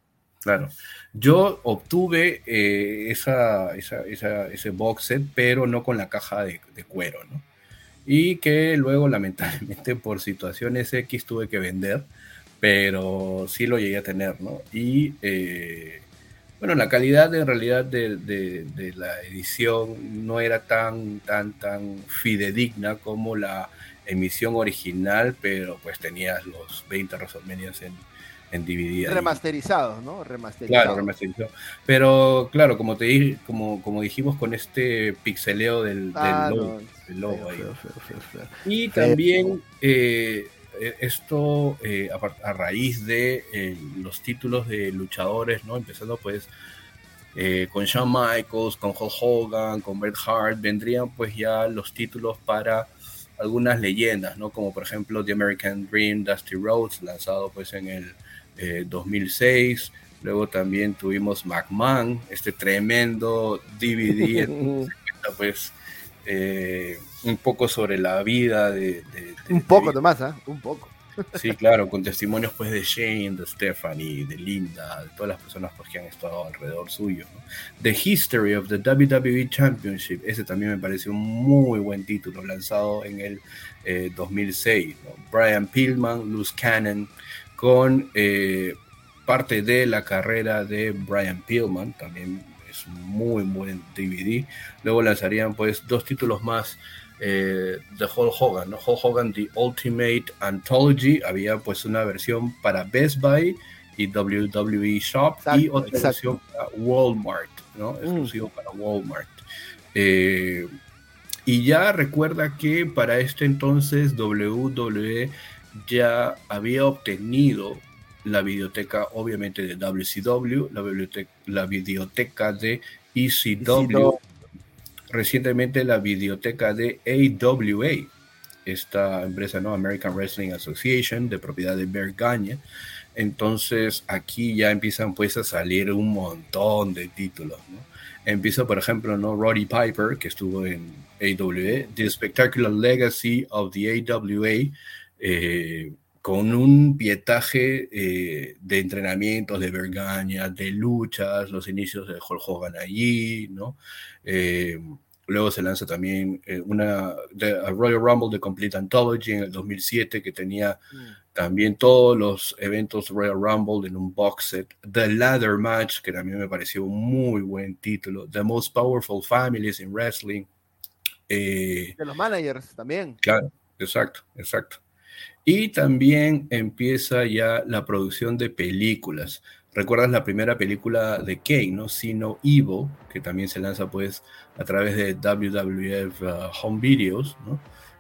Claro. Yo obtuve eh, esa, ese box set, pero no con la caja de, cuero, ¿no? Y que luego, lamentablemente, por situaciones X tuve que vender, pero sí lo llegué a tener, ¿no? Y eh, bueno, la calidad en realidad de, la edición no era tan, tan, tan fidedigna como la emisión original, pero pues tenías los 20 WrestleManias en en DVD. Remasterizados, ¿no? Remasterizados. Claro, remasterizados. Pero claro, como te dije, como, como dijimos con este pixeleo del, ah, logo, ahí. y también eh, esto eh, a, raíz de eh, los títulos de luchadores, ¿no? Empezando pues con Shawn Michaels, con Hulk Hogan, con Bret Hart, vendrían pues ya los títulos para algunas leyendas, ¿no? Como por ejemplo The American Dream, Dusty Rhodes, lanzado pues en el 2006. Eh, Luego también tuvimos McMahon, este tremendo DVD, pues eh, un poco sobre la vida de... un poco de, más, ¿ah? Un poco. Sí, claro, con testimonios pues de Shane, de Stephanie, de Linda, de todas las personas pues, que han estado alrededor suyo. The History of the WWE Championship, ese también me parece un muy buen título, lanzado en el 2006. Eh, Brian Pillman, Luz Cannon, con eh, parte de la carrera de Brian Pillman, también es muy buen DVD. Luego lanzarían pues dos títulos más eh, de Hulk Hogan, ¿no? Hulk Hogan The Ultimate Anthology, había pues una versión para Best Buy y WWE Shop y otra versión para Walmart, ¿no? Mm. Exclusivo para Walmart. Eh, y ya recuerda que para este entonces WWE ya había obtenido la biblioteca obviamente de WCW, la biblioteca, la biblioteca de ECW, recientemente la biblioteca de AWA, esta empresa, ¿no? American Wrestling Association, de propiedad de Bear. Entonces aquí ya empiezan pues a salir un montón de títulos. Empieza, por ejemplo, ¿no? Roddy Piper, que estuvo en AWA, The Spectacular Legacy of the AWA, eh, con un pietaje eh, de entrenamientos, de vergaña, de luchas, los inicios de Hulk Hogan allí, ¿no? Eh, luego se lanza también eh, una Royal Rumble de Complete Anthology en el 2007 que tenía mm. también todos los eventos Royal Rumble en un box set. The Ladder Match, que también me pareció un muy buen título. The Most Powerful Families in Wrestling. de los managers también. Claro, exacto, exacto. Y también empieza ya la producción de películas. ¿Recuerdas la primera película de Kane, no? Sino Evil, que también se lanza pues a través de WWF uh, Home Videos, ¿no?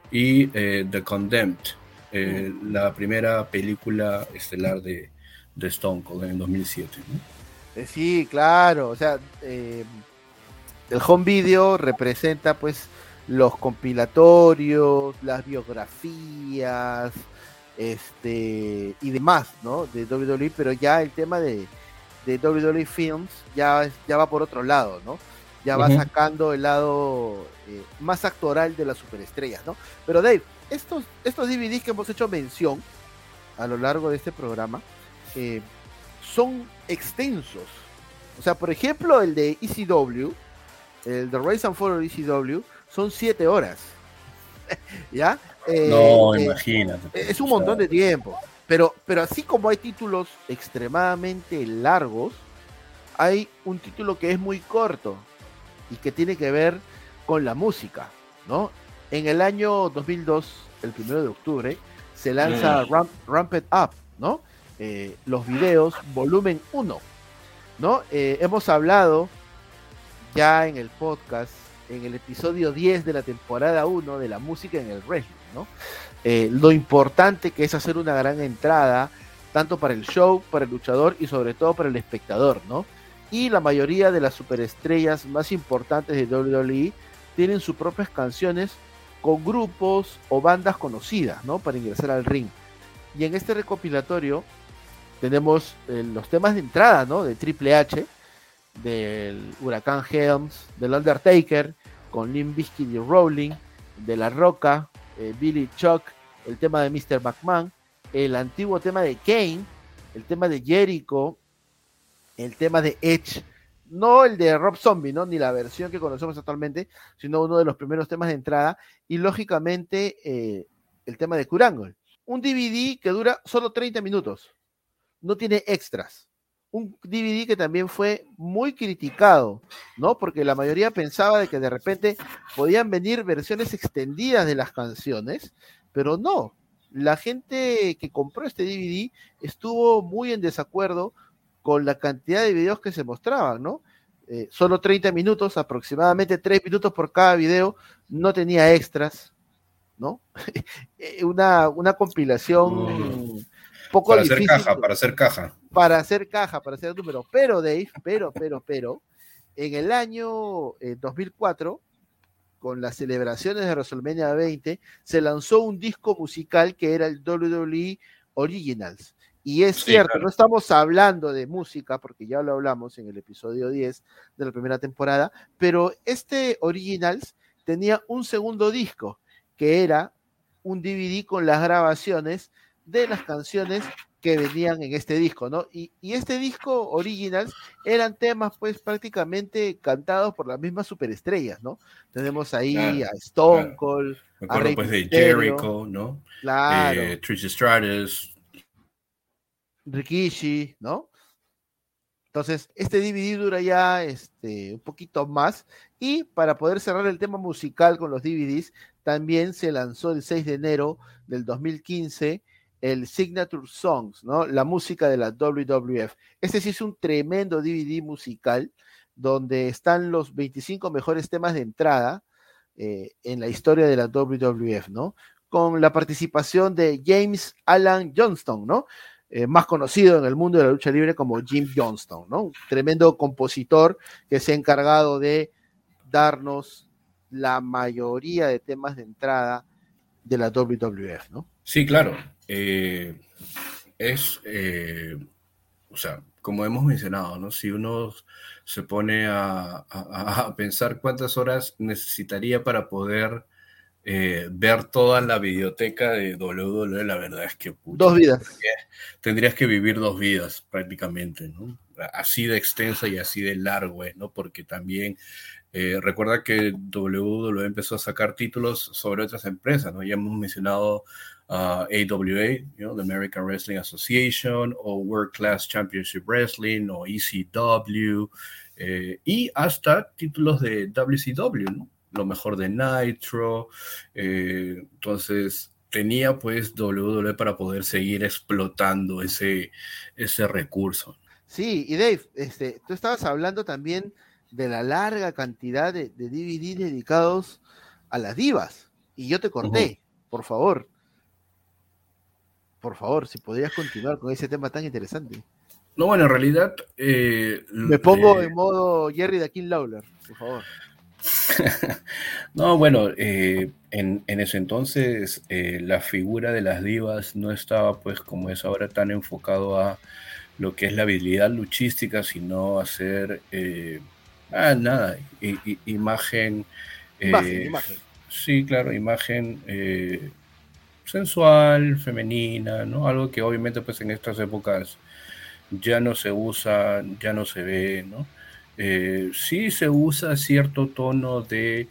Y eh, The Condemned, eh, mm. la primera película estelar de, de Stone Cold en 2007, ¿no? Eh, sí, claro, o sea, el Home Video representa pues los compilatorios, las biografías, este y demás, ¿no? De WWE, pero ya el tema de, de WWE Films ya, ya va por otro lado, ¿no? Ya va sacando el lado eh, más actoral de las superestrellas, ¿no? Pero Dave, estos, estos DVDs que hemos hecho mención a lo largo de este programa eh, son extensos. O sea, por ejemplo, el de ECW, el de Rise and Fall ECW, son siete horas. ¿Ya? Eh, no, eh, imagínate. Es un montón de tiempo. Pero, pero así como hay títulos extremadamente largos, hay un título que es muy corto y que tiene que ver con la música, ¿no? En el año 2002, el primero de octubre, se lanza mm. Ramp, It Up, ¿no? Eh, los videos, volumen 1, ¿no? hemos hablado ya en el podcast, en el episodio 10 de la temporada 1 de la música en el wrestling eh, lo importante que es hacer una gran entrada, tanto para el show, para el luchador y sobre todo para el espectador, ¿no? Y la mayoría de las superestrellas más importantes de WWE tienen sus propias canciones con grupos o bandas conocidas, ¿no? Para ingresar al ring. Y en este recopilatorio tenemos eh, los temas de entrada, ¿no? De Triple H, del Huracán Helms, del Undertaker, con Lim Biscuit y Rowling, de La Roca, eh, Billy Chuck, el tema de Mr. McMahon, el antiguo tema de Kane, el tema de Jericho, el tema de Edge, no el de Rob Zombie, ¿no? Ni la versión que conocemos actualmente, sino uno de los primeros temas de entrada, y lógicamente eh, el tema de Kurangle. Un DVD que dura solo 30 minutos, no tiene extras un DVD que también fue muy criticado, ¿no? Porque la mayoría pensaba de que de repente podían venir versiones extendidas de las canciones, pero no. La gente que compró este DVD estuvo muy en desacuerdo con la cantidad de videos que se mostraban, ¿no? Eh, solo 30 minutos, aproximadamente 3 minutos por cada video, no tenía extras, ¿no? Eh, una, una compilación mm para hacer caja, para hacer caja. Para hacer caja, para hacer número. Pero, Dave, pero, pero, pero, en el año 2004, eh, con las celebraciones de WrestleMania 20, se lanzó un disco musical que era el WWE Originals. Y es cierto, no estamos hablando de música, porque ya lo hablamos en el episodio 10 de la primera temporada, pero este Originals tenía un segundo disco, que era un DVD con las grabaciones de las canciones que venían en este disco, ¿no? Y, este disco Originals eran temas pues prácticamente cantados por las mismas superestrellas, ¿no? Tenemos ahí a Stone Cold, Me acuerdo pues de Jericho, ¿no? Claro. Eh, Trish Stratus. Rikishi, ¿no? Entonces, este DVD dura ya este, un poquito más. Y para poder cerrar el tema musical con los DVDs, también se lanzó el 6 de enero del 2015 el Signature Songs, ¿no? La música de la WWF. Este sí es un tremendo DVD musical donde están los 25 mejores temas de entrada eh, en la historia de la WWF, ¿no? Con la participación de James Alan Johnston, ¿no? Eh, más conocido en el mundo de la lucha libre como Jim Johnston, ¿no? Un tremendo compositor que se ha encargado de darnos la mayoría de temas de entrada de la WWF, ¿no? Sí, claro. Eh, es, o sea, como hemos mencionado, ¿no? Si uno se pone a, pensar cuántas horas necesitaría para poder eh, ver toda la biblioteca de WWE, la verdad es que... dos vidas. Tendrías que vivir dos vidas prácticamente, ¿no? Así de extensa y así de largo, ¿no? Porque también eh, recuerda que WWE empezó a sacar títulos sobre otras empresas, ¿no? Ya hemos mencionado uh, AWA, you know, the American Wrestling Association, o World Class Championship Wrestling, o ECW, eh, y hasta títulos de WCW, ¿no? Lo mejor de Nitro. Eh, entonces, tenía pues WWE para poder seguir explotando ese, ese recurso. Sí, y Dave, este, tú estabas hablando también de la larga cantidad de, de DVD dedicados a las divas. Y yo te corté, por favor por favor, si podrías continuar con ese tema tan interesante. No, bueno, en realidad... Eh, Me pongo en modo Jerry de King Lawler, por favor. no, bueno, eh, en, ese entonces eh, la figura de las divas no estaba pues como es ahora tan enfocado a lo que es la habilidad luchística, sino a hacer, ah, nada, imagen... imagen, imagen. Sí, claro, imagen sensual, femenina, ¿no? Algo que obviamente pues en estas épocas ya no se usa, ya no se ve, ¿no? Eh, sí se usa cierto tono de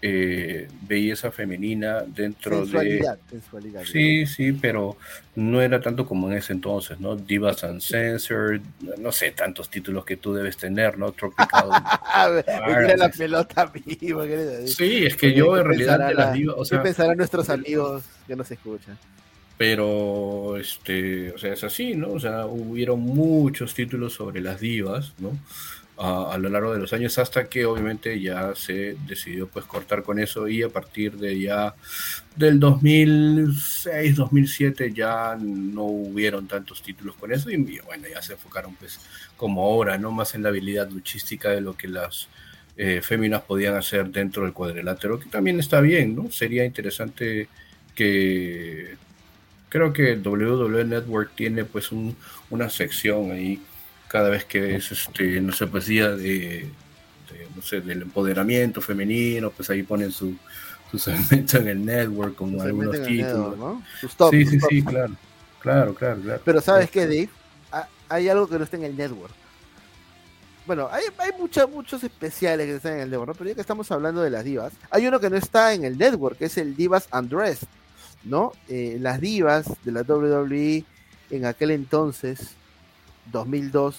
eh, belleza femenina dentro de... Sensualidad. Sí, sí, pero no era tanto como en ese entonces, ¿no? Divas Uncensored, no sé, tantos títulos que tú debes tener, ¿no? Tropical... la pelota Sí, es que yo en realidad de las divas... O sea, pensarán nuestros amigos que nos escuchan? Pero, este, o sea, es así, ¿no? O sea, hubieron muchos títulos sobre las divas, ¿no? A, lo largo de los años hasta que obviamente ya se decidió pues cortar con eso y a partir de ya del 2006 2007 ya no hubieron tantos títulos con eso y, bueno ya se enfocaron pues como ahora no más en la habilidad luchística de lo que las eh, féminas podían hacer dentro del cuadrilátero que también está bien no sería interesante que creo que WWE Network tiene pues un, una sección ahí cada vez que es, este, no sé, poesía de, no sé, del empoderamiento femenino, pues ahí ponen su, su segmento en el network con algunos títulos. ¿no? sí, sí, sí, claro, claro, claro, claro. Pero ¿sabes qué, Dave? Hay algo que no está en el network. Bueno, hay, hay muchos, muchos especiales que están en el network, ¿no? pero ya que estamos hablando de las divas, hay uno que no está en el network, que es el Divas Undressed, ¿no? Eh, las divas de la WWE en aquel entonces 2002,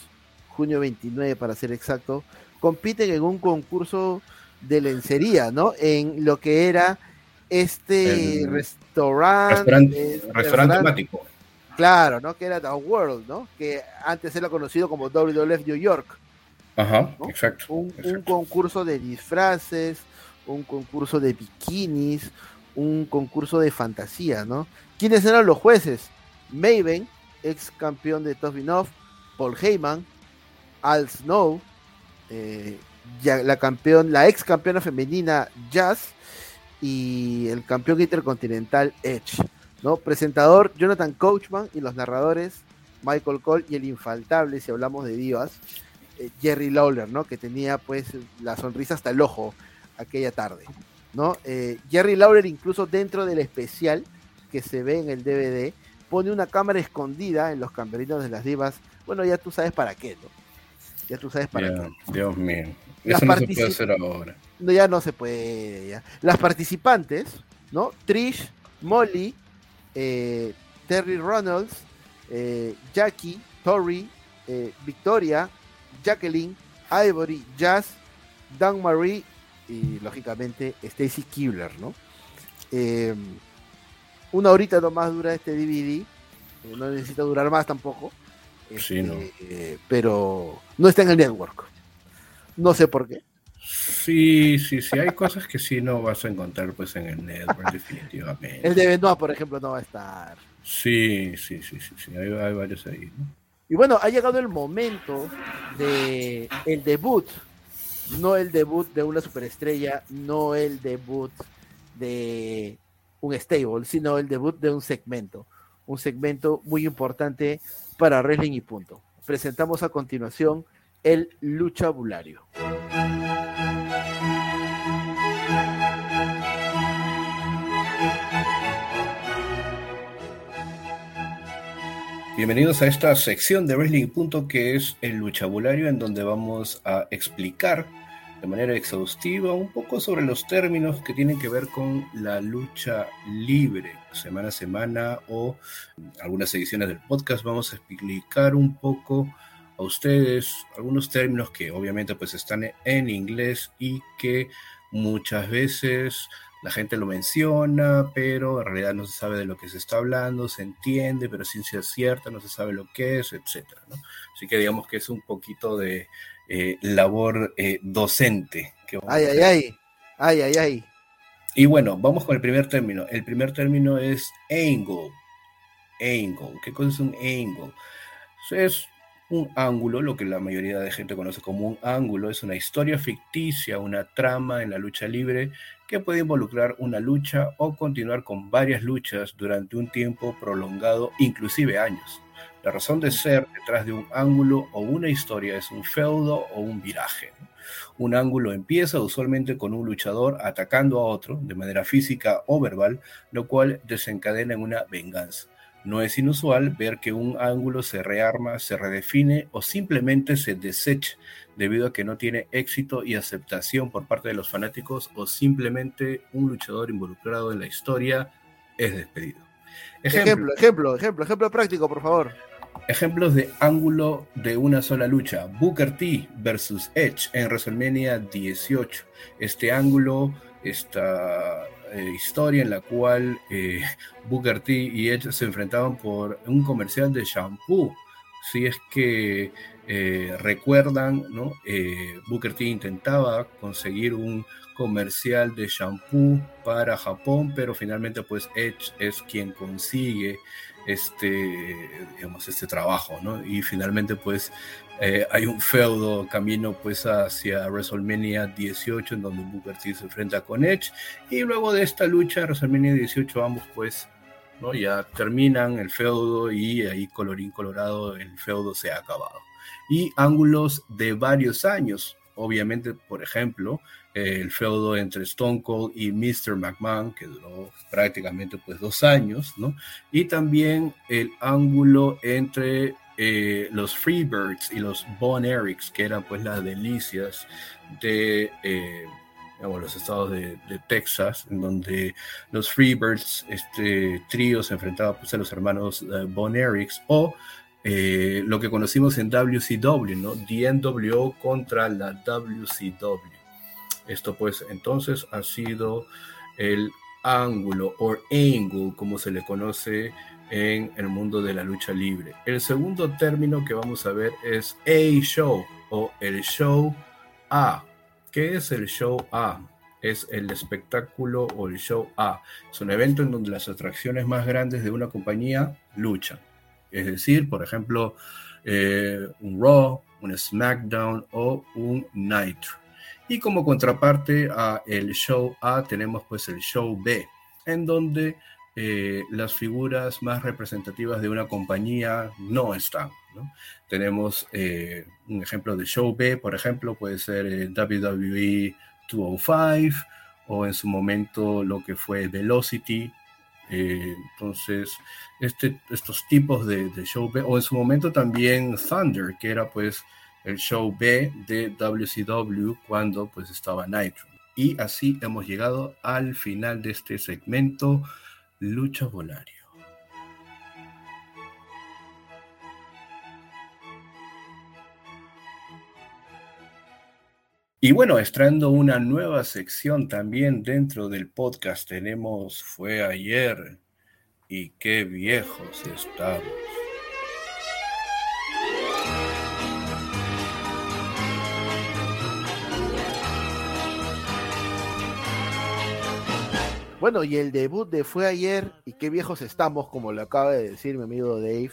junio 29 para ser exacto, compiten en un concurso de lencería, ¿no? En lo que era este restaurante, restaurante, temático. Claro, ¿no? Que era The World, ¿no? Que antes era conocido como WWF New York. Ajá, exacto, un, concurso de disfraces, un concurso de bikinis, un concurso de fantasía, ¿no? ¿Quiénes eran los jueces? Maven, ex campeón de Enough, Paul Heyman, Al Snow, eh, la, campeón, la ex campeona femenina Jazz y el campeón intercontinental Edge. ¿no? Presentador Jonathan Coachman y los narradores Michael Cole y el infaltable, si hablamos de divas, eh, Jerry Lawler, ¿no? que tenía pues la sonrisa hasta el ojo aquella tarde. ¿no? Eh, Jerry Lawler incluso dentro del especial que se ve en el DVD pone una cámara escondida en los camerinos de las divas bueno, ya tú sabes para qué, ¿no? Ya tú sabes para qué. Dios mío. Eso no se puede hacer ahora. No, ya no se puede, ya. Las participantes, ¿no? Trish, Molly, eh, Terry Ronalds, eh, Jackie, Tori, eh, Victoria, Jacqueline, Ivory, Jazz, Dan Marie y lógicamente Stacy Kibler, ¿no? Una horita nomás dura este DVD, no necesita durar más tampoco. Sí, no. Este, pero no está en el network. No sé por qué. Sí, sí, sí, hay cosas que sí no vas a encontrar pues en el network definitivamente. El de Benoit, por ejemplo, no va a estar. Sí, sí, sí, sí, sí, hay, hay varios ahí. ¿no? Y bueno, ha llegado el momento de el debut, no el debut de una superestrella, no el debut de un stable, sino el debut de un segmento, un segmento muy importante para Wrestling y punto. Presentamos a continuación el luchabulario. Bienvenidos a esta sección de Wrestling Punto que es el luchabulario en donde vamos a explicar de manera exhaustiva un poco sobre los términos que tienen que ver con la lucha libre. Semana a semana o algunas ediciones del podcast vamos a explicar un poco a ustedes algunos términos que obviamente pues están en inglés y que muchas veces la gente lo menciona, pero en realidad no se sabe de lo que se está hablando, se entiende, pero ser cierta, no se sabe lo que es, etc. ¿no? Así que digamos que es un poquito de eh, labor eh, docente. Que ay, ay, ay, ay, ay, ay. Y bueno, vamos con el primer término. El primer término es angle. Angle. ¿Qué cosa es un angle? Es un ángulo, lo que la mayoría de gente conoce como un ángulo, es una historia ficticia, una trama en la lucha libre que puede involucrar una lucha o continuar con varias luchas durante un tiempo prolongado, inclusive años. La razón de ser detrás de un ángulo o una historia es un feudo o un viraje. Un ángulo empieza usualmente con un luchador atacando a otro de manera física o verbal, lo cual desencadena en una venganza. No es inusual ver que un ángulo se rearma, se redefine o simplemente se desecha debido a que no tiene éxito y aceptación por parte de los fanáticos o simplemente un luchador involucrado en la historia es despedido. Ejemplo, ejemplo, ejemplo, ejemplo, práctico, por favor. Ejemplos de ángulo de una sola lucha. Booker T versus Edge en WrestleMania 18. Este ángulo, esta eh, historia en la cual eh, Booker T y Edge se enfrentaban por un comercial de shampoo. Si es que eh, recuerdan, ¿no? Booker T intentaba conseguir un comercial de shampoo para Japón, pero finalmente pues Edge es quien consigue este, digamos, este trabajo, ¿no? Y finalmente pues eh, hay un feudo camino pues hacia WrestleMania 18 en donde Booker T se enfrenta con Edge y luego de esta lucha WrestleMania 18 ambos pues ¿no? ya terminan el feudo y ahí colorín colorado el feudo se ha acabado. Y ángulos de varios años, obviamente por ejemplo el feudo entre Stone Cold y Mr. McMahon, que duró prácticamente pues dos años, ¿no? Y también el ángulo entre eh, los Freebirds y los Bon Erics, que eran pues las delicias de eh, los estados de, Texas, en donde los Freebirds, este trío, se enfrentaba pues a los hermanos eh, Bon Erics, o lo que conocimos en WCW, ¿no? DNWO contra la WCW. Esto pues entonces ha sido el ángulo o angle como se le conoce en el mundo de la lucha libre. El segundo término que vamos a ver es A show o el show A. ¿Qué es el show A? Es el espectáculo o el show A. Es un evento en donde las atracciones más grandes de una compañía luchan. Es decir, por ejemplo, eh, un Raw, un SmackDown o un Nitro. Y como contraparte a el show A tenemos pues el show B, en donde eh, las figuras más representativas de una compañía no están. Tenemos eh, un ejemplo de show B, por ejemplo, puede ser eh, WWE 205 o en su momento lo que fue Velocity. entonces, este, estos tipos de, de show B, o en su momento también Thunder, que era pues el show B de WCW cuando pues estaba Nitro. Y así hemos llegado al final de este segmento Lucha Volario. Y bueno, estrenando una nueva sección también dentro del podcast, tenemos Fue ayer y qué viejos estamos. Bueno, y el debut de Fue ayer y qué viejos estamos, como lo acaba de decir mi amigo Dave,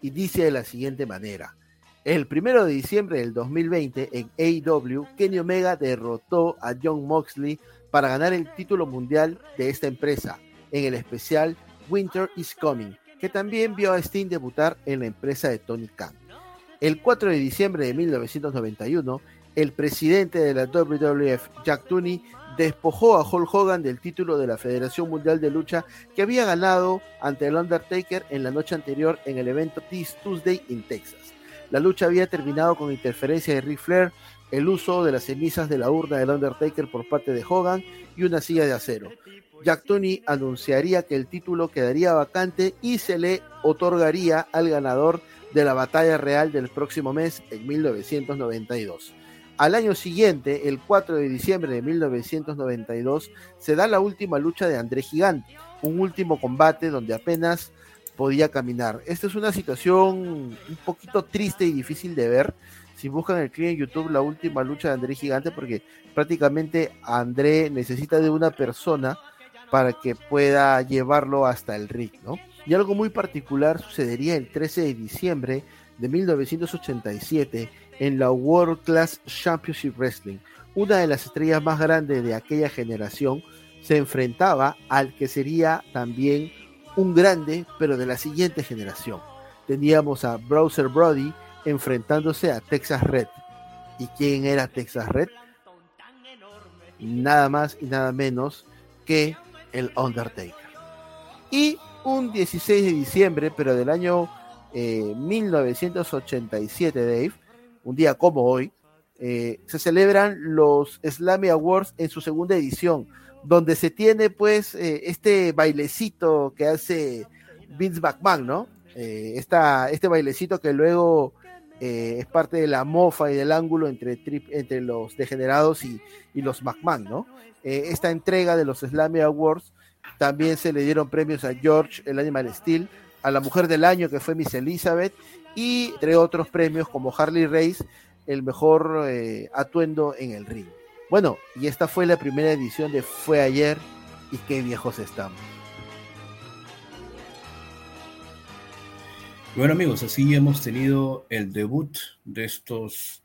y dice de la siguiente manera. El primero de diciembre del 2020 en AEW, Kenny Omega derrotó a John Moxley para ganar el título mundial de esta empresa en el especial Winter is Coming, que también vio a Sting debutar en la empresa de Tony Khan. El 4 de diciembre de 1991, el presidente de la WWF, Jack Tooney, despojó a Hulk Hogan del título de la Federación Mundial de Lucha que había ganado ante el Undertaker en la noche anterior en el evento This Tuesday en Texas. La lucha había terminado con interferencia de Ric Flair, el uso de las cenizas de la urna del Undertaker por parte de Hogan y una silla de acero. Jack Tunney anunciaría que el título quedaría vacante y se le otorgaría al ganador de la batalla real del próximo mes en 1992. Al año siguiente, el 4 de diciembre de 1992, se da la última lucha de André Gigante, un último combate donde apenas podía caminar. Esta es una situación un poquito triste y difícil de ver. Si buscan el clip en YouTube, la última lucha de André Gigante, porque prácticamente André necesita de una persona para que pueda llevarlo hasta el ring, ¿no? Y algo muy particular sucedería el 13 de diciembre de 1987 en la World Class Championship Wrestling. Una de las estrellas más grandes de aquella generación se enfrentaba al que sería también un grande, pero de la siguiente generación. Teníamos a Browser Brody enfrentándose a Texas Red. ¿Y quién era Texas Red? Nada más y nada menos que el Undertaker. Y un 16 de diciembre, pero del año 1987, eh, Dave, un día como hoy, eh, se celebran los Slammy Awards en su segunda edición, donde se tiene pues eh, este bailecito que hace Vince McMahon, ¿no? Eh, este bailecito que luego es parte de la mofa y del ángulo entre, entre los degenerados y, los McMahon, ¿no? esta entrega de los Slammy Awards también se le dieron premios a George, el Animal Steel, a la Mujer del Año, que fue Miss Elizabeth, y entre otros premios como Harley Race, el mejor atuendo en el ring. Bueno, y esta fue la primera edición de Fue ayer y qué viejos estamos. Bueno amigos, así hemos tenido el debut de estos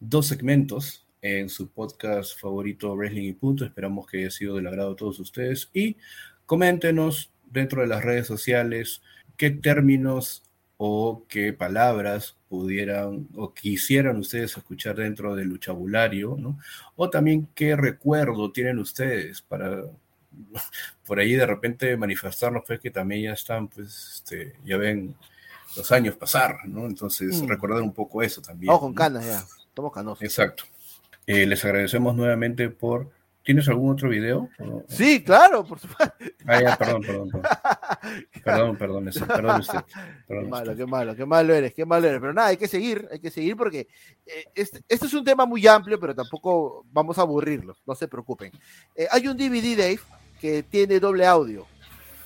dos segmentos en su podcast favorito Wrestling y Punto. Esperamos que haya sido del agrado de todos ustedes y coméntenos dentro de las redes sociales qué términos o qué palabras pudieran o quisieran ustedes escuchar dentro del luchabulario, ¿no? O también qué recuerdo tienen ustedes para por ahí de repente manifestarnos pues que también ya están, pues, este, ya ven los años pasar, ¿no? Entonces, mm. recordar un poco eso también. Vamos con canas ya, estamos canosos. Exacto. Eh, les agradecemos nuevamente por ¿Tienes algún otro video? Sí, claro, por supuesto. Ah, ya, perdón, perdón, perdón. Perdón, perdón, perdón usted. qué malo, qué malo, qué malo eres, qué malo eres. Pero nada, hay que seguir, hay que seguir porque eh, este, este, es un tema muy amplio, pero tampoco vamos a aburrirlos, no se preocupen. Eh, hay un DVD, Dave, que tiene doble audio.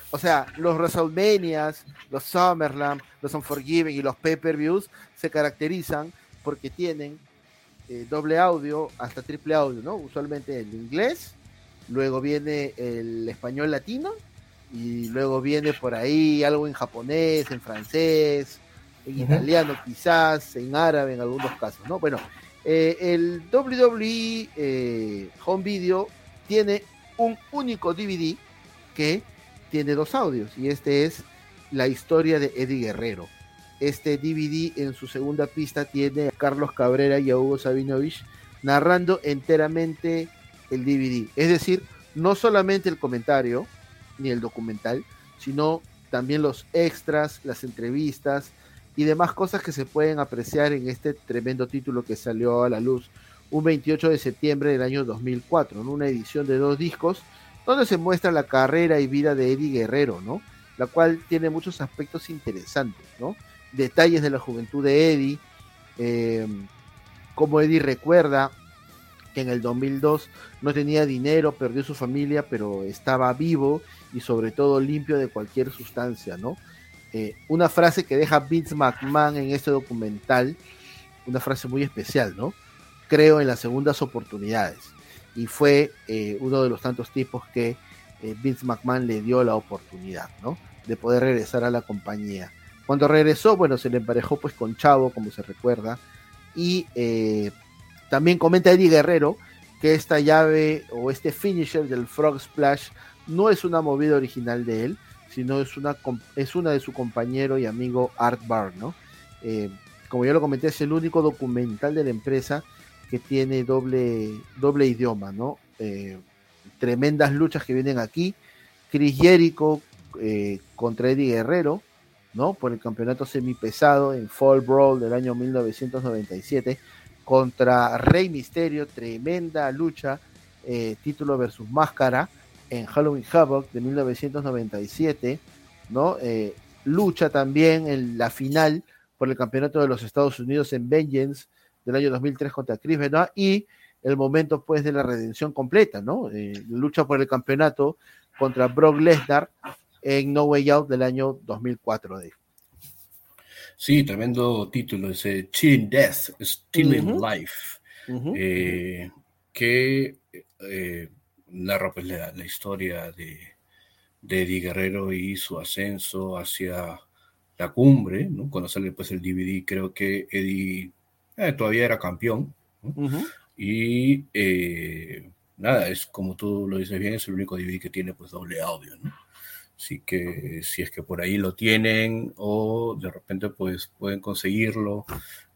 O sea, los WrestleManias, los Summerland, los Unforgiven y los pay-per-views se caracterizan porque tienen eh, doble audio hasta triple audio, ¿no? Usualmente el inglés, luego viene el español latino y luego viene por ahí algo en japonés, en francés, en italiano quizás, en árabe en algunos casos, ¿no? Bueno, eh, el WWE eh, Home Video tiene un único DVD que tiene dos audios y este es la historia de Eddie Guerrero. Este DVD en su segunda pista tiene a Carlos Cabrera y a Hugo Sabinovich narrando enteramente el DVD. Es decir, no solamente el comentario ni el documental, sino también los extras, las entrevistas y demás cosas que se pueden apreciar en este tremendo título que salió a la luz un 28 de septiembre del año 2004, en una edición de dos discos donde se muestra la carrera y vida de Eddie Guerrero, ¿no? La cual tiene muchos aspectos interesantes, ¿no? Detalles de la juventud de Eddie, eh, cómo Eddie recuerda que en el 2002 no tenía dinero, perdió su familia, pero estaba vivo y sobre todo limpio de cualquier sustancia, ¿no? Eh, una frase que deja Vince McMahon en este documental, una frase muy especial, ¿no? Creo en las segundas oportunidades. Y fue eh, uno de los tantos tipos que eh, Vince McMahon le dio la oportunidad, ¿no? De poder regresar a la compañía. Cuando regresó, bueno, se le emparejó pues con Chavo, como se recuerda, y también comenta Eddie Guerrero que esta llave o este finisher del Frog Splash no es una movida original de él, sino es una, es una de su compañero y amigo Art Barr, ¿no? Eh, como ya lo comenté, es el único documental de la empresa que tiene doble, doble idioma, ¿no? Eh, tremendas luchas que vienen aquí. Chris Jericho eh, contra Eddie Guerrero, ¿no? Por el campeonato semipesado en Fall Brawl del año 1997 contra Rey Misterio, tremenda lucha, eh, título versus máscara en Halloween Havoc de 1997, ¿no? Eh, lucha también en la final por el campeonato de los Estados Unidos en Vengeance del año 2003 contra Chris Benoit y el momento pues de la redención completa, ¿no? Eh, lucha por el campeonato contra Brock Lesnar en No Way Out del año 2004 de Sí, tremendo título, ese Chilling Death, Stealing Life, eh, que eh, narra pues, la, historia de, de, Eddie Guerrero y su ascenso hacia la cumbre, ¿no? Cuando sale pues el DVD, creo que Eddie eh, todavía era campeón, y nada, es como tú lo dices bien, es el único DVD que tiene pues doble audio, ¿no? Así que si es que por ahí lo tienen o de repente pues pueden conseguirlo,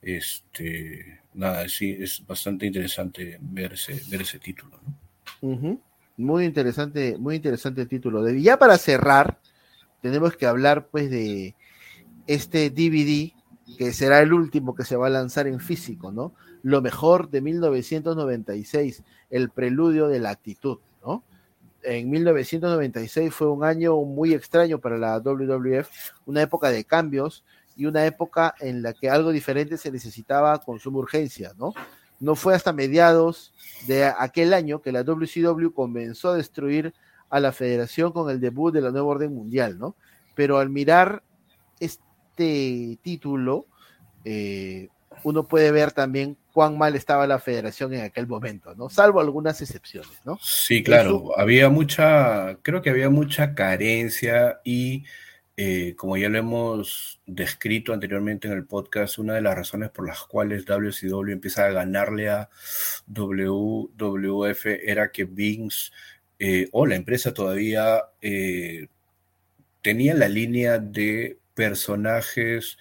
este, nada, sí, es bastante interesante ver ese, ver ese título. Muy interesante, muy interesante título. Ya para cerrar, tenemos que hablar pues de este DVD que será el último que se va a lanzar en físico, ¿no? Lo mejor de 1996, el preludio de la actitud en 1996 fue un año muy extraño para la WWF, una época de cambios y una época en la que algo diferente se necesitaba con suma urgencia, ¿no? No fue hasta mediados de aquel año que la WCW comenzó a destruir a la federación con el debut de la nueva orden mundial, ¿no? Pero al mirar este título, eh, uno puede ver también cuán mal estaba la federación en aquel momento, ¿no? Salvo algunas excepciones, ¿no? Sí, claro, había mucha, creo que había mucha carencia y eh, como ya lo hemos descrito anteriormente en el podcast, una de las razones por las cuales WCW empieza a ganarle a WWF era que Vince eh, o la empresa todavía eh, tenía la línea de personajes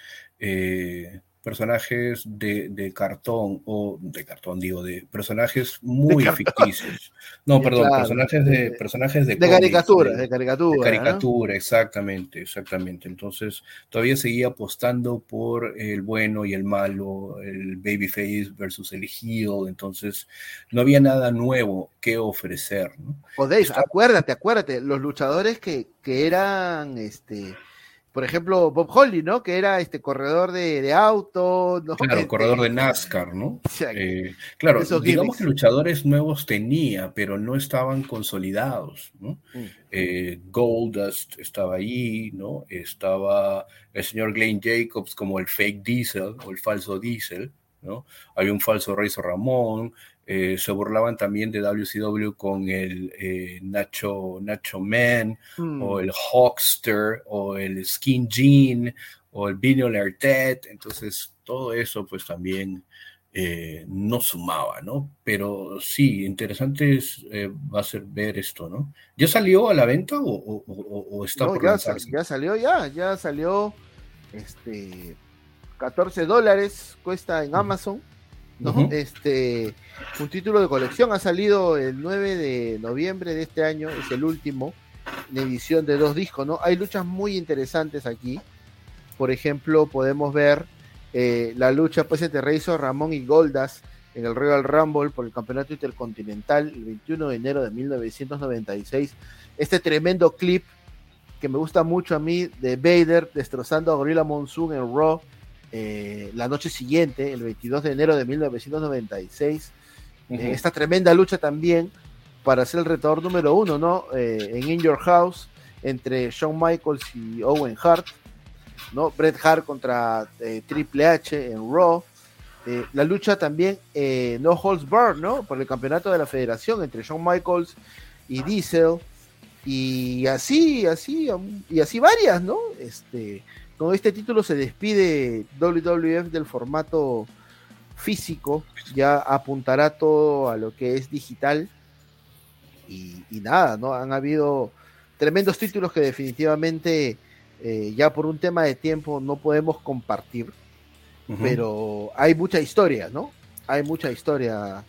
personajes de, cartón, o de cartón digo, de personajes muy ficticios. No, perdón, personajes de, personajes de, de caricatura, de, caricatura. caricatura, exactamente, exactamente. Entonces, todavía seguía apostando por el bueno y el malo, el babyface versus el heel, entonces no había nada nuevo que ofrecer. ¿no? O Dave, acuérdate, acuérdate, los luchadores que, que eran este por ejemplo, Bob Holly, ¿no? Que era este corredor de, de auto, ¿no? Claro, este, corredor de NASCAR, ¿no? Eh, claro, digamos que luchadores nuevos tenía, pero no estaban consolidados, ¿no? Mm. Eh, Goldust estaba ahí, ¿no? Estaba el señor Glenn Jacobs como el fake diesel o el falso diesel, ¿no? Había un falso Razor Ramón, eh, se burlaban también de WCW con el eh, Nacho, Nacho Man, o el Hawkster, o el Skin Jean, o el Vinyl Artet. Entonces, todo eso, pues también eh, no sumaba, ¿no? Pero sí, interesante va a ser ver esto, ¿no? ¿Ya salió a la venta o, está por ya, ya salió, ya, ya salió. Este 14 dólares cuesta en Amazon este, un título de colección ha salido el 9 de noviembre de este año, es el último, en edición de dos discos, ¿no? Hay luchas muy interesantes aquí. Por ejemplo, podemos ver eh, la lucha pues entre Razor Ramón y Goldas en el Royal Rumble por el Campeonato Intercontinental el 21 de enero de 1996. Este tremendo clip que me gusta mucho a mí de Vader destrozando a Gorilla Monsoon en Raw eh, la noche siguiente, el 22 de enero de 1996, esta tremenda lucha también para ser el retador número uno, ¿no? en In Your House, entre Shawn Michaels y Owen Hart, ¿no? Bret Hart contra Triple H en Raw. la lucha también No Holds Barred, ¿no? Por el campeonato de la federación entre Shawn Michaels y Diesel. Y así, así, y así varias, ¿no? Este, con este título se despide WWF del formato físico, ya apuntará todo a lo que es digital. Y, nada, ¿no? Han habido tremendos títulos que definitivamente eh, ya por un tema de tiempo no podemos compartir, pero hay mucha historia, ¿no? Hay mucha historia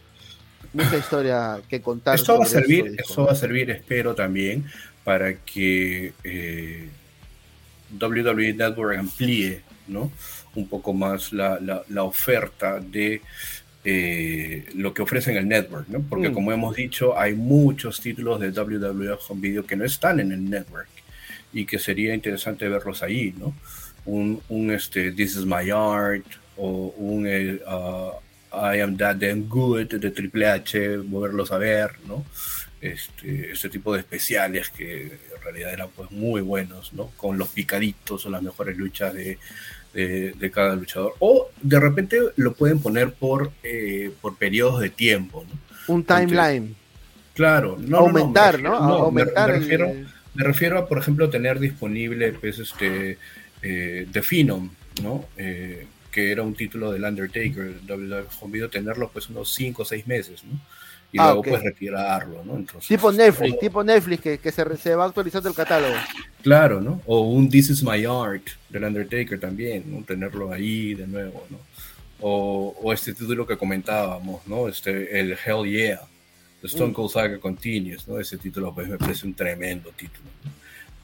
mucha historia que contar. Esto va a servir, va a servir, espero también, para que eh, WWE Network amplíe, ¿no? Un poco más la, oferta de eh, lo que ofrece en el network, ¿no? Porque mm. como hemos dicho, hay muchos títulos de WWE Home Video que no están en el network y que sería interesante verlos ahí, ¿no? Un, un este, This is my art o un eh, uh, I Am That Damn Good de Triple H, volverlos a ver, ¿no? Este, este tipo de especiales que realidad eran pues muy buenos, ¿no? Con los picaditos o las mejores luchas de, de, cada luchador. O de repente lo pueden poner por, eh, por periodos de tiempo, ¿no? Un timeline. claro, no, aumentar, ¿no? aumentar me, refiero, me, refiero, a, por ejemplo, tener disponible pues, este, eh, The Phenom, ¿no? Eh, que era un título del Undertaker, WWE tenerlo pues unos 5 o 6 meses, ¿no? Y ah, luego pues retirarlo, ¿no? Entonces, tipo Netflix, tipo Netflix, que, que se, se, va actualizando el catálogo. Claro, ¿no? O un This Is My Art del Undertaker también, ¿no? Tenerlo ahí de nuevo, ¿no? O, o este título que comentábamos, ¿no? Este, el Hell Yeah, The Stone mm. Cold Saga Continues, ¿no? Ese título pues me parece un tremendo título.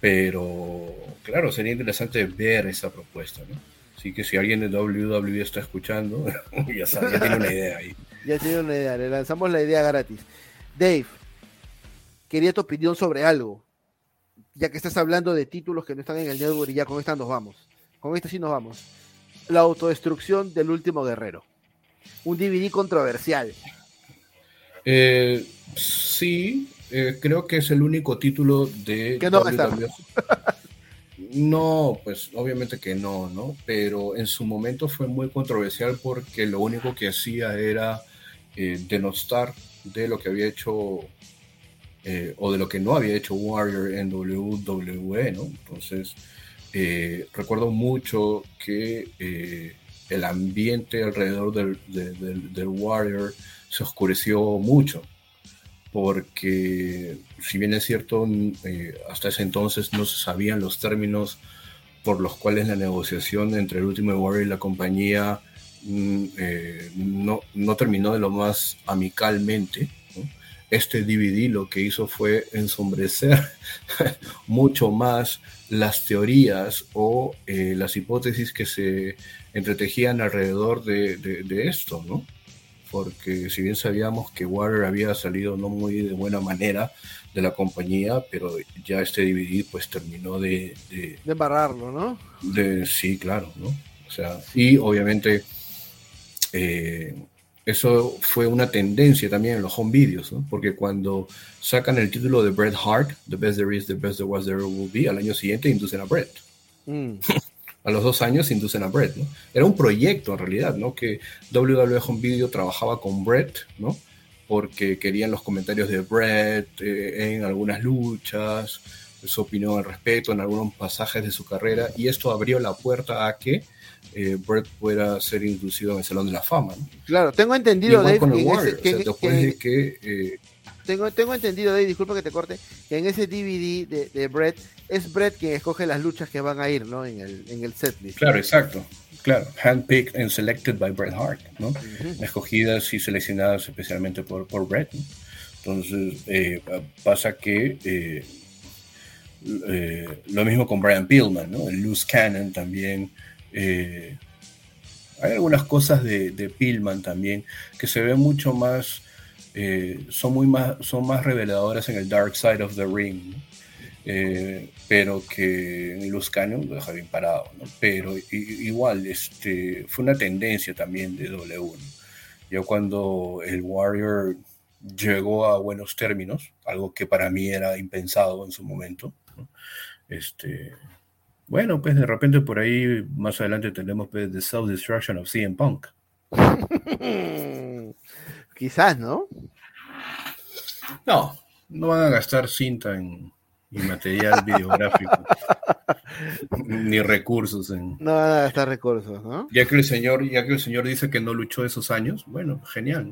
Pero, claro, sería interesante ver esa propuesta, ¿no? Así que si alguien de WWE está escuchando, ya sabe, ya tiene una idea ahí. Ya tiene una idea, le lanzamos la idea gratis. Dave, quería tu opinión sobre algo. Ya que estás hablando de títulos que no están en el network y ya con esta nos vamos. Con esta sí nos vamos. La autodestrucción del último guerrero. Un DVD controversial. Eh, sí, eh, creo que es el único título de que no WWE. No, pues obviamente que no, ¿no? Pero en su momento fue muy controversial porque lo único que hacía era eh, denostar de lo que había hecho eh, o de lo que no había hecho Warrior en WWE. Entonces, eh, recuerdo mucho que el ambiente alrededor del Warrior se oscureció mucho porque si bien es cierto, eh, hasta ese entonces no se sabían los términos por los cuales la negociación entre el último Warrior y la compañía eh, no, no, terminó de lo más amicalmente. Este DVD lo que hizo fue ensombrecer mucho más las teorías o eh, las hipótesis que se entretejían alrededor de, de, de esto, ¿no? porque si bien sabíamos que Warner había salido no muy de buena manera de la compañía, pero ya este DVD pues terminó de... De, embarrarlo, ¿no? De, sí, claro, ¿no? O sea, y obviamente eh, eso fue una tendencia también en los home videos, ¿no? Porque cuando sacan el título de Bret Hart, The Best There Is, The Best There Was, There Will Be, al año siguiente inducen a Bret. Mm. a los dos años inducen a Brett, ¿no? Era un proyecto en realidad, ¿no? Que WWE Home Video trabajaba con Brett, ¿no? Porque querían los comentarios de Brett eh, en algunas luchas, su opinión al respecto, en algunos pasajes de su carrera, y esto abrió la puerta a que eh, Brett pueda ser inducido en el Salón de la Fama. ¿no? Claro, tengo entendido, Dave, que, de que eh, tengo, tengo entendido, Dave, disculpa que te corte, que en ese DVD de, de Brett es Brett quien escoge las luchas que van a ir, ¿no? En el, en el setlist. Claro, exacto. Claro, handpicked and selected by Bret Hart, ¿no? Escogidas y seleccionadas especialmente por, por Bret. Entonces, eh, pasa que eh, lo mismo con Brian Pillman, ¿no? El Loose Cannon también. Hay algunas cosas de, de Pillman también que se ven mucho más eh, son, muy más, son más reveladoras en el Dark Side of the Ring, eh, pero que en Luz Canyon lo deja bien parado. Pero igual, este, fue una tendencia también de W. yo cuando el Warrior llegó a buenos términos, algo que para mí era impensado en su momento, este, bueno, pues de repente por ahí más adelante tenemos pues The Self-Destruction of CM Punk. Quizás, ¿no? No, no van a gastar cinta en, material videográfico, ni recursos en. No van a gastar recursos, ¿no? Ya que el señor, ya que el señor dice que no luchó esos años, bueno, genial.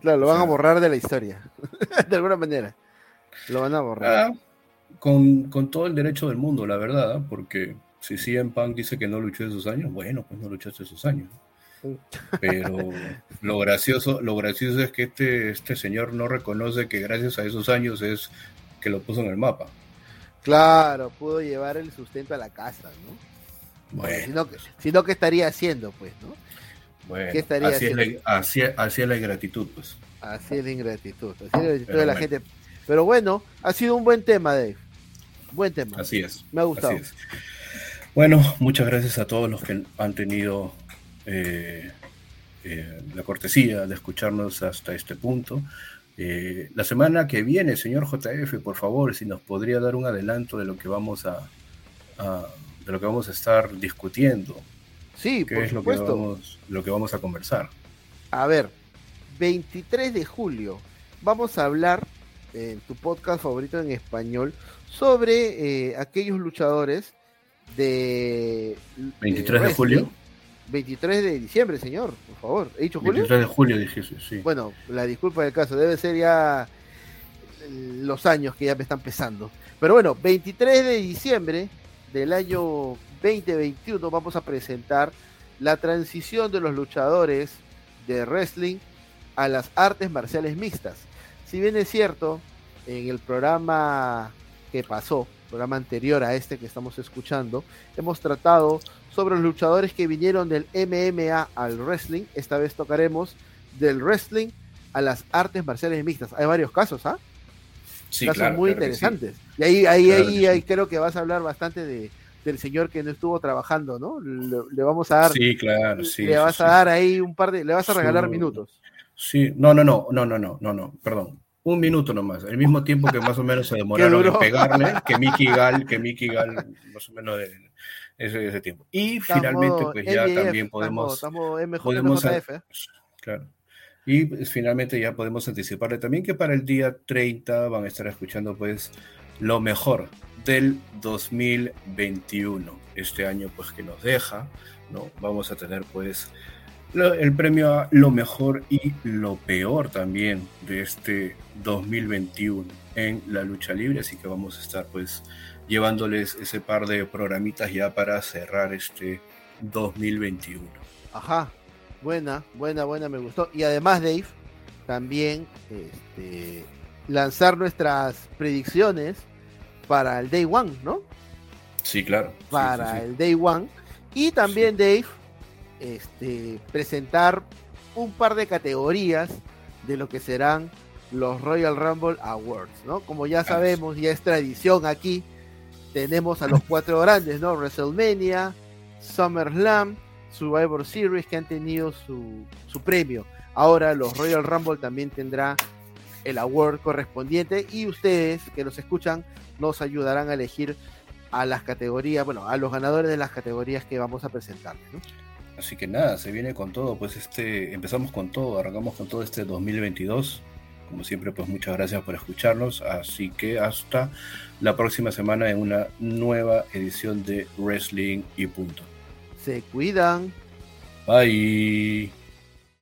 Claro, lo van a borrar de la historia, de alguna manera. Lo van a borrar. Ah, con, todo el derecho del mundo, la verdad, porque si CM Punk dice que no luchó esos años, bueno, pues no luchaste esos años. Pero lo gracioso, lo gracioso es que este, este señor no reconoce que gracias a esos años es que lo puso en el mapa. Claro, pudo llevar el sustento a la casa, ¿no? Bueno. Si no, ¿qué estaría haciendo, pues, no? Bueno, ¿Qué estaría así, haciendo? Es la, así, es la ingratitud, pues. Así es la ingratitud, así es la ingratitud de la gente. Pero bueno, ha sido un buen tema, Dave. Buen tema. Así es. Me ha gustado. Bueno, muchas gracias a todos los que han tenido eh, eh, la cortesía de escucharnos hasta este punto. Eh, la semana que viene, señor JF, por favor, si nos podría dar un adelanto de lo que vamos a, de lo que vamos a estar discutiendo. Sí, ¿Qué es Lo que, vamos, lo que vamos a conversar? A ver, 23 de julio vamos a hablar en tu podcast favorito en español sobre eh, aquellos luchadores de 23 de julio 23 de diciembre, señor, por favor. ¿He dicho julio? 23 de julio dije, sí. Bueno, la disculpa del caso, debe ser ya los años que ya me están pesando. Pero bueno, 23 de diciembre del año 2021 vamos a presentar la transición de los luchadores de wrestling a las artes marciales mixtas. Si bien es cierto, en el programa que pasó, programa anterior a este que estamos escuchando, hemos tratado sobre los luchadores que vinieron del MMA al wrestling. Esta vez tocaremos del wrestling a las artes marciales mixtas. Hay varios casos, ¿ah? Sí, casos muy interesantes. Y ahí, ahí, ahí, creo que vas a hablar bastante de, del señor que no estuvo trabajando, ¿no? Le, vamos a dar. Sí, claro, sí. Le vas a dar ahí un par de. Le vas a regalar minutos. Sí, no, no, no, no, no, no, no, no, perdón. Un minuto nomás, el mismo tiempo que más o menos se demoraron en pegarle, que Mickey Gal, que Mickey Gal, más o menos de, ese, ese tiempo. Y finalmente, pues ya también podemos. Estamos, podemos ¿eh? Claro. Y pues, finalmente ya podemos anticiparle también que para el día 30 van a estar escuchando pues lo mejor del 2021. Este año pues que nos deja, ¿no? Vamos a tener pues el premio a lo mejor y lo peor también de este 2021 en la lucha libre, así que vamos a estar pues llevándoles ese par de programitas ya para cerrar este 2021. Ajá, buena, buena, buena, me gustó. Y además, Dave, también este, lanzar nuestras predicciones para el Day One, ¿no? Sí, claro. Para el Day One. Y también, Dave, este, presentar un par de categorías de lo que serán los Royal Rumble Awards, ¿no? Como ya sabemos, ya es tradición aquí, tenemos a los cuatro grandes, ¿no? WrestleMania, SummerSlam, Survivor Series que han tenido su, su premio. Ahora los Royal Rumble también tendrá el award correspondiente y ustedes que nos escuchan nos ayudarán a elegir a las categorías, bueno, a los ganadores de las categorías que vamos a presentarles, ¿no? Así que nada, se viene con todo, pues este, empezamos con todo, arrancamos con todo este 2022. Como siempre, pues muchas gracias por escucharnos. Así que hasta la próxima semana en una nueva edición de Wrestling y punto. Se cuidan. Bye.